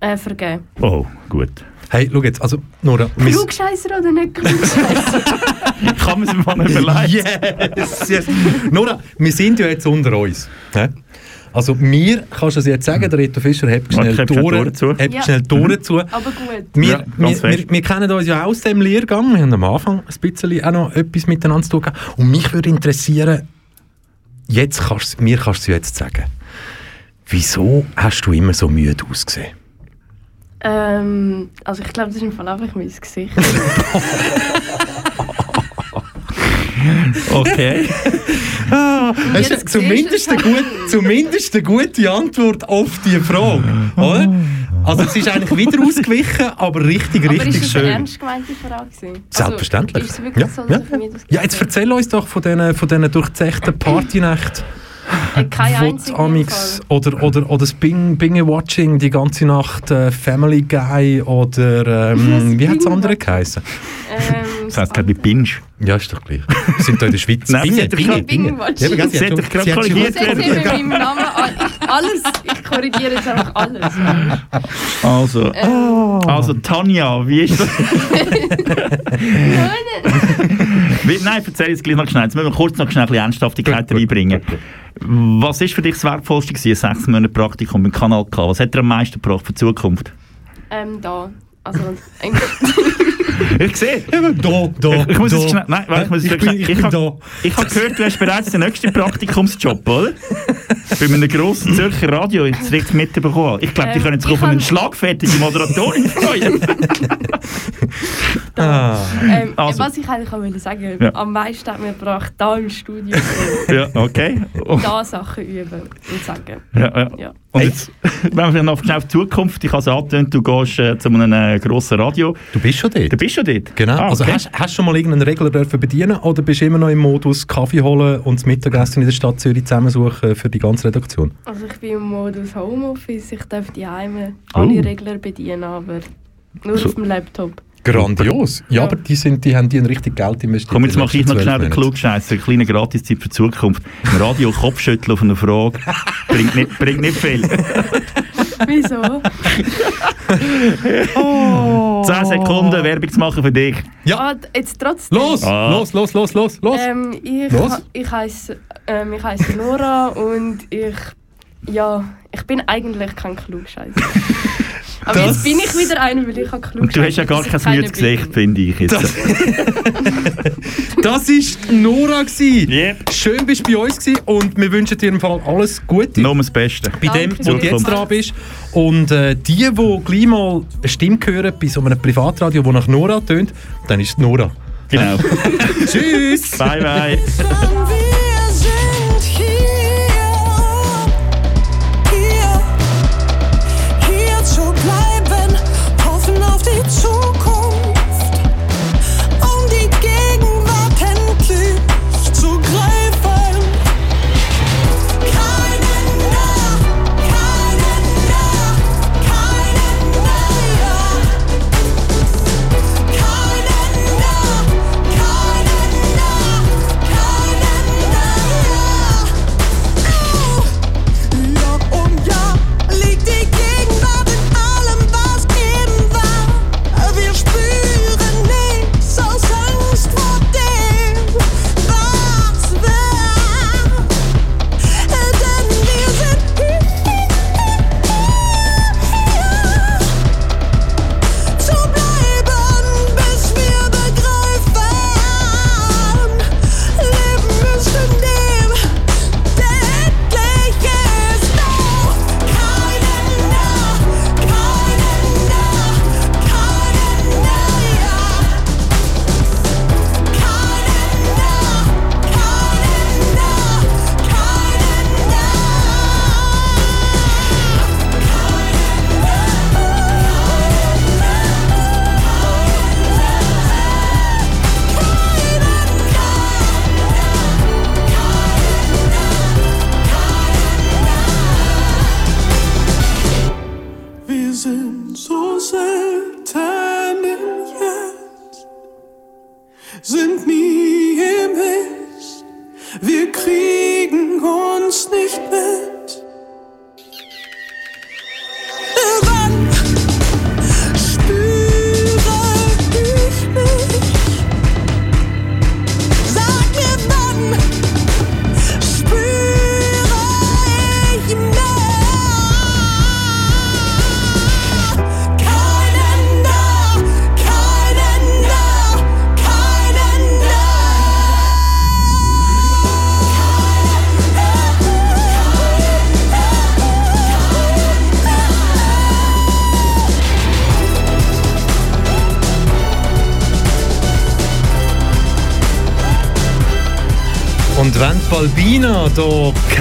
äh, vergeben. Oh, gut. Hey, schau jetzt, also Nora, Klugscheisser oder nicht Klugscheisser? Kann man sich mal überlegen. Yes, yes. Nora, wir sind ja jetzt unter uns. hä? Also mir kannst du es jetzt sagen, der Reto Fischer hebt schnell die ich Ohren zu. Ja. schnell Ohren zu. Aber gut. Wir, Ja, wir, wir, wir kennen uns ja aus dem Lehrgang. Wir haben am Anfang ein bisschen auch noch etwas miteinander zu tun gehabt. Und mich würde interessieren, jetzt kannst, du- mir kannst du jetzt sagen, wieso hast du immer so müde ausgesehen? Ähm, also ich glaube, das ist im Fall einfach mein Gesicht. Okay. Ah, es Jetzt ist zumindest, eine du's gut, zumindest eine gute Antwort auf diese Frage. Oder? Also es ist eigentlich wieder ausgewichen, aber richtig, Aber richtig ist das eine schön. ernst gemeinte Frage? gewesen? Selbstverständlich. Also, ist es wirklich Ja, so, dass ja. ich mir das Ja, jetzt erzähl uns doch von diesen von diesen durchzechten Partynächten. Äh, Keine amix- oder, oder, oder das Bing, Binge-Watching die ganze Nacht, äh, Family Guy oder ähm, wie hat das andere geheißen? Ähm, Das heißt gerade wie Binge. Ja, ist doch gleich. Wir sind da in der Schweiz. Nein, sie hat doch gerade Binge-Watching. Ja, Sie hat doch gerade sie hat korrigiert sind wir mit meinem Namen. Ich, alles, ich korrigiere jetzt einfach alles. Also. Ähm, also Tanja, wie ist das? Nein, erzähl jetzt gleich noch schnell. Jetzt müssen wir kurz noch schnell ein bisschen Ernsthaftigkeit reinbringen. Was ist für dich das Wertvollste gewesen, ein sechs Monate Praktikum im Kanal K? Was hat dir am meisten gebracht für die Zukunft? ähm, da. Also, ähm, Ich sehe. Da, da, Ich, ich muss da. jetzt schnell, nein, warte, ich muss ich jetzt bin, ich ich, bin hab- da. ich habe gehört, du hast bereits den nächsten Praktikumsjob, oder? Bei einem grossen Zürcher Radio, ich richtig mitbekommen. Ich glaube, die Ähm, können sich ich auf eine hab- schlagfertige Moderatorin freuen. Ah. ähm, Also. Was ich eigentlich auch wollte sagen Ja. am meisten hat mir gebracht, da im Studio ja, okay. Oh, da Sachen üben und sagen. ja, ja. Ja. Und jetzt, wenn wir noch schnell auf die Zukunft, ich habe es angetönt, du gehst äh, zu einem äh, grossen Radio. Du bist schon dort. Du bist schon dort? Genau. Ah, Also okay. hast, hast du schon mal irgendeinen Regler dürfen bedienen oder bist du immer noch im Modus Kaffee holen und das Mittagessen in der Stadt Zürich zusammensuchen für die ganze Redaktion? Also ich bin im Modus Homeoffice, ich darf die Heime Oh. alle Regler bedienen, aber nur So. auf dem Laptop. Grandios. Ja, Ja. aber die, sind, die haben die ein richtig Geld investiert. Komm, jetzt mache ich noch schnell den. Klugscheißer, eine kleine Gratiszeit für die Zukunft. Im Radio Kopfschütteln auf eine Frage bringt nicht, bringt nicht viel. Wieso? 10 Sekunden Werbung zu machen für dich. Ja, Ah, jetzt trotzdem. los, Ah. los, los, los, los, los. Ähm, ich Los. ha- ich heiße ähm, ich heiße Nora und ich ja, ich bin eigentlich kein Klugscheißer. Aber Das- jetzt bin ich wieder einer, weil ich habe Klugscheißer. Und du hast ja gar dass kein müdes Gesicht, finde ich jetzt. Das war Nora. Gewesen. Yep. Schön bist du bei uns gewesen und wir wünschen dir im Fall alles Gute. Nur das Beste. bei dem, Danke wo du jetzt dran bist. Und äh, die, die gleich mal eine Stimme hören bei so einem Privatradio, das nach Nora tönt, dann ist es Nora. Genau. Tschüss! bye, bye.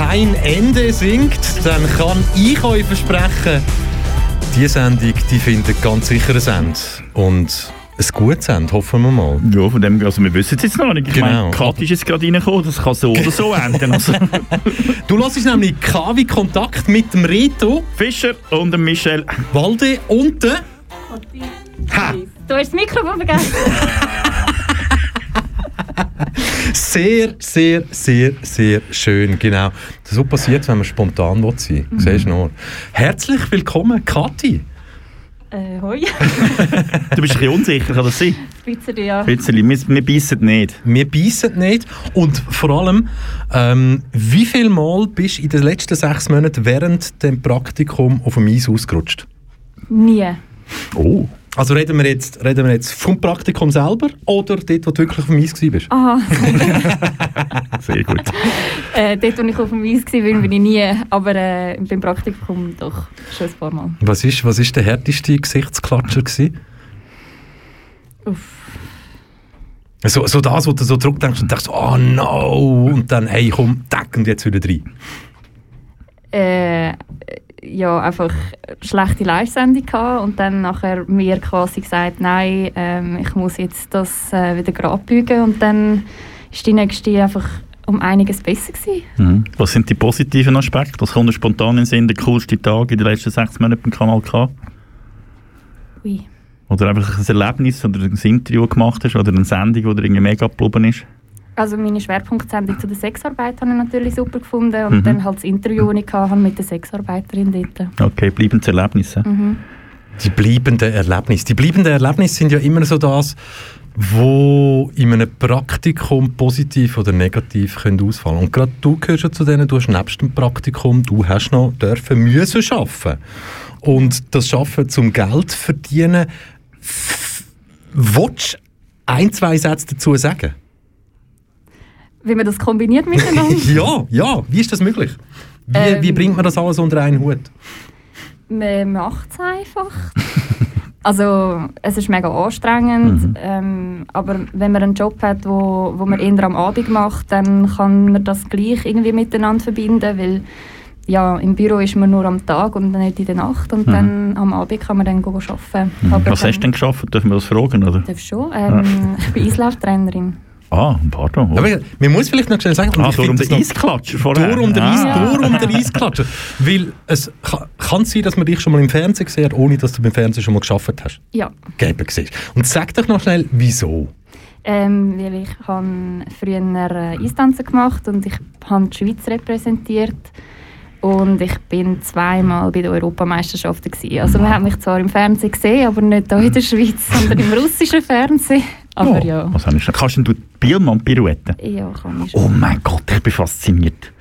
Kein Ende singt, dann kann ich euch versprechen, die Sendung die findet ganz sicher ein Ende. Und ein gutes Ende, hoffen wir mal. Ja, von dem, also wir wissen es jetzt noch nicht. Ich Genau. meine, Kat ist jetzt gerade reingekommen, das kann so oder so enden. Also, Du lässt nämlich KW Kontakt mit dem Reto, Fischer und dem Michel. Walde und der... Ha! Du hast das Mikrofon vergessen. Sehr, sehr, sehr, sehr schön, genau. So passiert wenn man spontan will sein will. Siehst du nur. Herzlich willkommen, Kathi. Äh, hoi. Du bist ein bisschen unsicher, kann das sein? Bisschen, ja. Bisschen. Wir, wir beißen nicht. Wir beißen nicht. Und vor allem, ähm, wie viel Mal bist du in den letzten sechs Monaten während dem Praktikum auf dem Eis ausgerutscht? Nie. Oh. Also reden wir jetzt, reden wir jetzt vom Praktikum selber oder dort, wo du wirklich auf dem Eis warst? Aha. Sehr gut. äh, dort, wo ich auf dem Eis war, bin ich nie. Aber äh, beim Praktikum doch schon ein paar Mal. Was ist, was ist der härteste Gesichtsklatscher gewesen? So, so das, wo du so zurückdenkst und denkst, oh no, und dann, hey, komm, tack, und jetzt wieder rein. Äh, ja, einfach schlechte Live-Sendung gehabt und dann nachher mir quasi gesagt, nein, ähm, ich muss jetzt das äh, wieder gerade bügen und dann ist die nächste einfach um einiges besser gewesen. Mhm. Was sind die positiven Aspekte? Was kommt spontan in den Sinn, der coolste Tag in den letzten sechs Monaten beim Kanal K? Ui. Oder einfach ein Erlebnis oder ein Interview gemacht hast oder eine Sendung, die dir irgendwie mega geblieben ist? Also meine Schwerpunktsendung zu der Sexarbeit habe ich natürlich super gefunden und Mhm. dann halt das Interview, das ich hatte mit der Sexarbeiterin dort. Okay, bleibende Erlebnisse. Mhm. Die bleibenden Erlebnisse. Die bleibenden Erlebnisse sind ja immer so das, wo in einem Praktikum positiv oder negativ können ausfallen Und gerade du gehörst ja zu denen, du hast nebst dem Praktikum, du hast noch dürfen müssen arbeiten. Und das Schaffen zum Geld verdienen, willst du ein, zwei Sätze dazu sagen? Wie man das kombiniert miteinander? ja, ja, wie ist das möglich? Wie, Ähm, wie bringt man das alles unter einen Hut? man macht es einfach. Also es ist mega anstrengend, Mhm. ähm, aber wenn man einen Job hat, wo, wo man eher am Abend macht, dann kann man das gleich irgendwie miteinander verbinden, weil ja, im Büro ist man nur am Tag und nicht in der Nacht und Mhm. dann am Abend kann man dann arbeiten. Aber Was hast du denn geschafft? Dürfen wir das fragen? Oder? Darf schon. Ähm, Ich bin Eislauftrainerin. Ah, pardon. Aber man muss vielleicht noch schnell sagen, und Ah, ich darum der noch- Eisklatscher vorher. Durch um den, Eis, Ah. durch um den Eisklatscher. Weil es kann, sein, dass man dich schon mal im Fernsehen gesehen hat, ohne dass du beim Fernsehen schon mal geschafft hast. Ja. Gäbe gesehen. Und sag doch noch schnell, wieso? Ähm, weil ich habe früher äh, Eistanzen gemacht und ich habe die Schweiz repräsentiert und ich bin zweimal bei den Europameisterschaften gewesen. Also man hat mich zwar im Fernsehen gesehen, aber nicht hier in der Schweiz, sondern im russischen Fernsehen. Aber Oh, ja, Was? Kannst denn du Bielmann pirouetten? ja, kann ich schon. Oh mein Gott, ich bin fasziniert.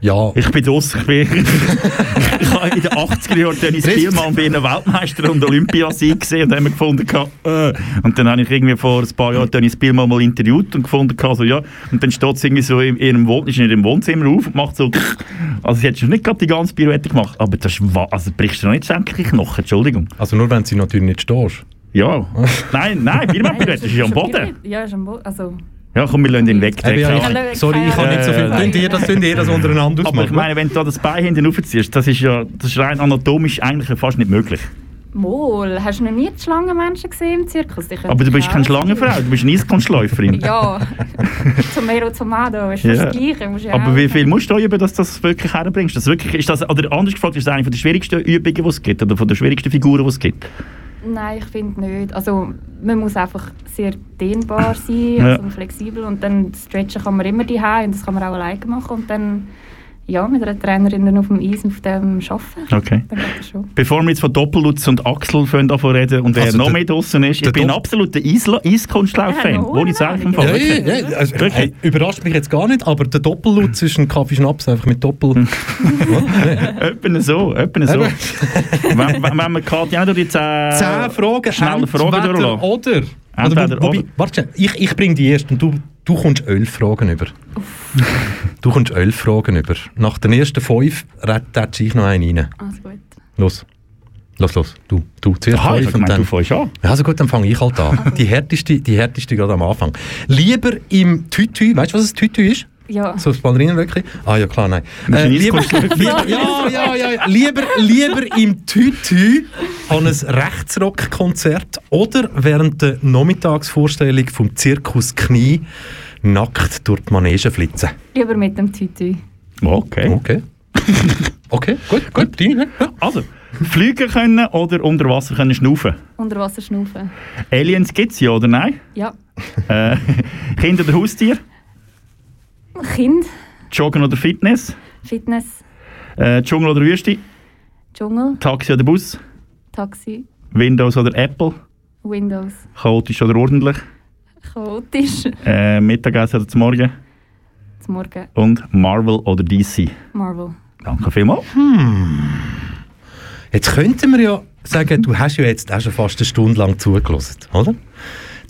Ja. Ich bin draus, ich bin... ich habe in den 80er Jahren Dennis. Bielmann bei einem Weltmeister und Olympiasieg gesehen und haben gefunden, äh. und dann habe ich irgendwie vor ein paar Jahren Dennis Bielmann mal interviewt und gefunden, so, ja, und dann steht sie irgendwie so in ihrem, Wohn ist in ihrem Wohnzimmer auf und macht so, also sie hat schon nicht gerade die ganze Pirouette gemacht, aber das ist, also brichst du noch nicht sämtliche Knochen, Entschuldigung. Also nur, wenn sie natürlich nicht stehst. Ja. nein, nein, Bielmann-Pirouette ist ja am Boden. Ja, ist am Boden. Also, Ja, komm, wir lassen ihn weg. Eben, ja, Ja, ich, sorry, ich habe nicht so viel. Äh, Könnt ihr das, könnt ihr das untereinander Aber ausmachen? ich meine, wenn du da das Bein hinten raufziehst, das ist ja das ist rein anatomisch eigentlich fast nicht möglich. Mol, hast du noch nie Schlangenmenschen gesehen im Zirkus? Aber du bist keine. Schlangenfrau, du bist eine Eiskunstläuferin. Ja, Tomero Tomato ist fast Ja. das Gleiche. musst ja Aber wie viel musst du üben, dass du das wirklich herbringst? Das wirklich, ist das, oder anders gefragt, ist das eine von der schwierigsten Übungen, die es gibt? Oder von der schwierigsten Figuren, die es gibt? Nein, ich finde nicht. Also man muss einfach sehr dehnbar sein Ja. also und flexibel und dann stretchen kann man immer die und das kann man auch alleine machen und dann ja, mit einer Trainerin auf dem Eis auf dem arbeiten. Okay. Bevor wir jetzt von Doppellutz und Axel davon reden und wer Also noch der- mehr draußen ist, ich bin absoluter Eiskunstlauf-Fan, Ja, wo ich sage im Ja, Fall. ja, ja, ja. Also, hey, überrascht mich jetzt gar nicht, aber der Doppellutz ist ein Kaffee-Schnaps, einfach mit Doppel... Etwa so, etwa so. wenn, wenn, wenn wir Katja auch die zehn, Zehn Fragen, schnelle Fragen durchlassen. oder. Entweder oder wo, wobei, oder. Warte, ich, ich bringe die erste und du, du kommst elf Fragen über. du kommst elf Fragen über. Nach den ersten fünf rettet ich noch einen rein. Alles gut. Los. Los, los. Du, du. Zuerst Aha, fünf und dann... du fängst an. Ja, also gut, dann fange ich halt an. die härteste, die härteste gerade am Anfang. Lieber im Tütü, weißt du, was ein Tütü ist? Ja. So das Ballerinenwöckli? Ah ja, klar, nein. Ein lieber, lieber, ja, ja, ja, ja. Lieber, lieber im Tütü an ein Rechtsrock-Konzert oder während der Nachmittagsvorstellung vom Zirkus Knie nackt durch die Manege flitzen. Lieber mit dem Tütü. Okay. Okay. Okay, gut, gut. Ja. Also, fliegen können oder unter Wasser können schnaufen. Unter Wasser schnaufen. Aliens gibt es ja oder nein? Ja. Äh, Kinder oder Haustier? Kind, Joggen oder Fitness? Fitness, Äh, Dschungel oder Wüste? Dschungel, Taxi oder Bus? Taxi, Windows oder Apple? Windows, Chaotisch oder ordentlich? Chaotisch, Äh, Mittagessen oder zum Morgen? zum Morgen, Und Marvel oder DC? Marvel. Danke vielmals. Jetzt könnten wir ja sagen, du hast ja jetzt auch schon fast eine Stunde lang zugelassen, oder?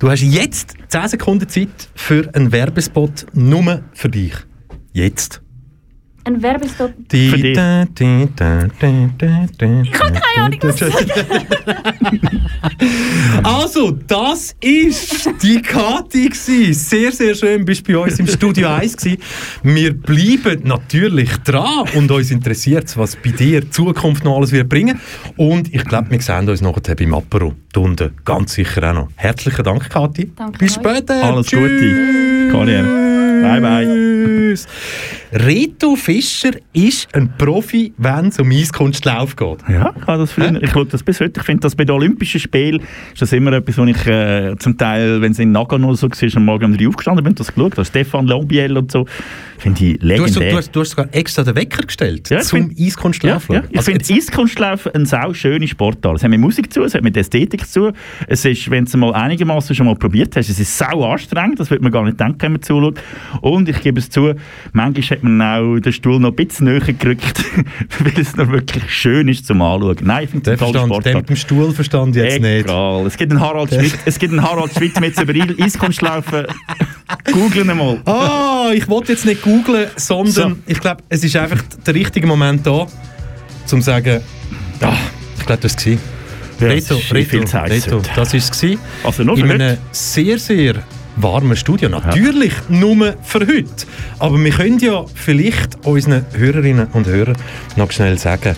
Du hast jetzt 10 Sekunden Zeit für einen Werbespot nur für dich. Jetzt. Ein Werbestop. Die, die, ich habe keine Ahnung, was Also, das ist die Kati. Sehr, sehr schön, bist bei uns im Studio 1 gsi. Wir bleiben natürlich dran und uns interessiert was bei dir die Zukunft noch alles wird bringen. Und ich glaube, wir sehen uns nachher beim Apero. Da unten, ganz sicher auch noch. Herzlichen Dank, Kathi. Danke Bis euch. später. Alles Tschüss. Gute. Karriere. Bye, bye. Tschüss. Reto Fischer ist ein Profi, wenn es um Eiskunstlauf geht. Ja, ich habe das früher. Ich schaue das bis heute. Ich finde das bei den Olympischen Spielen ist das immer etwas, wo ich äh, zum Teil, wenn es in Nagano so war, am Morgen um drei aufgestanden bin, das geschaut. Da Stefan Lambiel und so. Finde ich Du hast, so- legendär. du, hast, du hast sogar extra den Wecker gestellt Ja, ich zum find- Eiskunstlauf. Ja, ja. Ich Also finde Eiskunstlauf ein sau schöne Sportart. Es hat mit Musik zu, es hat mit Ästhetik zu. Es ist, wenn du es mal einigermaßen schon mal probiert hast, es ist sau anstrengend, das wird man gar nicht denken, wenn man zuschaut. Und ich gebe es zu, manchmal hat man auch den Stuhl noch ein bisschen näher gerückt, weil es noch wirklich schön ist zum Anschauen. Nein, ich finde es tolle verstand, den mit dem Stuhl verstand ich jetzt nicht. Egal. Es gibt einen Harald Schmidt, es gibt einen Harald Schmidt mit über Eiskunstlaufen. Googlen ihn mal. Ah, ich wollte jetzt nicht googlen, sondern So. ich glaube, es ist einfach der richtige Moment da, um zu sagen, ah, ich glaube, das war es. Ja, Reto, Reto, Reto, das war es. Also nur In einem sehr, sehr warmen Studio. Natürlich nur für heute. Aber wir können ja vielleicht unseren Hörerinnen und Hörern noch schnell sagen,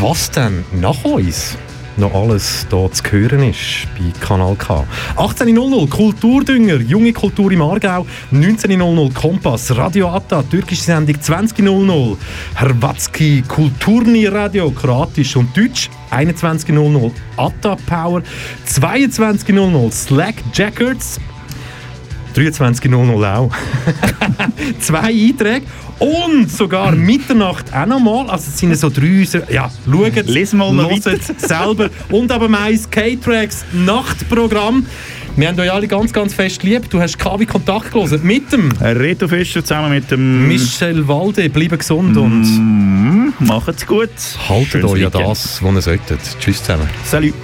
was denn nach uns noch alles hier zu hören ist bei Kanal K. 18.00 Kulturdünger, junge Kultur im Aargau, 19.00 Kompass, Radio Atta, türkische Sendung 20.00, Hrvatski Kulturni Radio, kroatisch und deutsch, 21.00 Atta Power, 22.00 Slack Jackets, 23.00 auch. Zwei Einträge. Und sogar Mitternacht auch nochmal. Also es sind so drei... Ja, schaut, Lies mal noch selber. Und aber meins K-Tracks Nachtprogramm. Wir haben euch alle ganz, ganz fest lieb. Du hast KW Kontakt gelesen mit dem Reto Fischer zusammen mit dem Michel Walde. Bleiben gesund und Mm, macht's gut. haltet Schönes euch an das, was ihr solltet. Tschüss zusammen. Salut.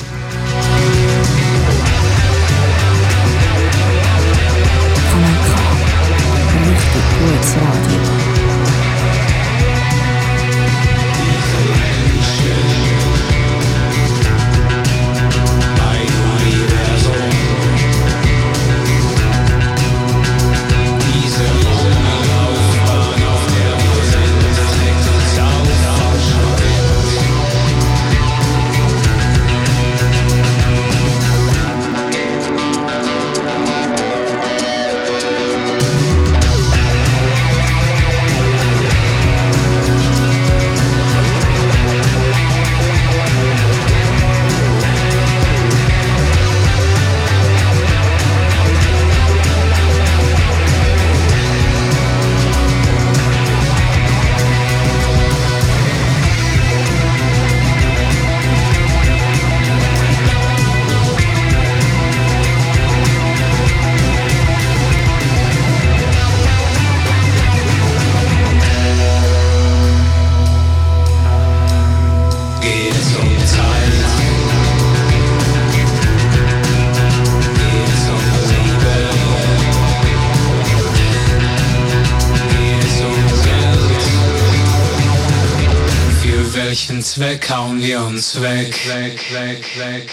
Für welchen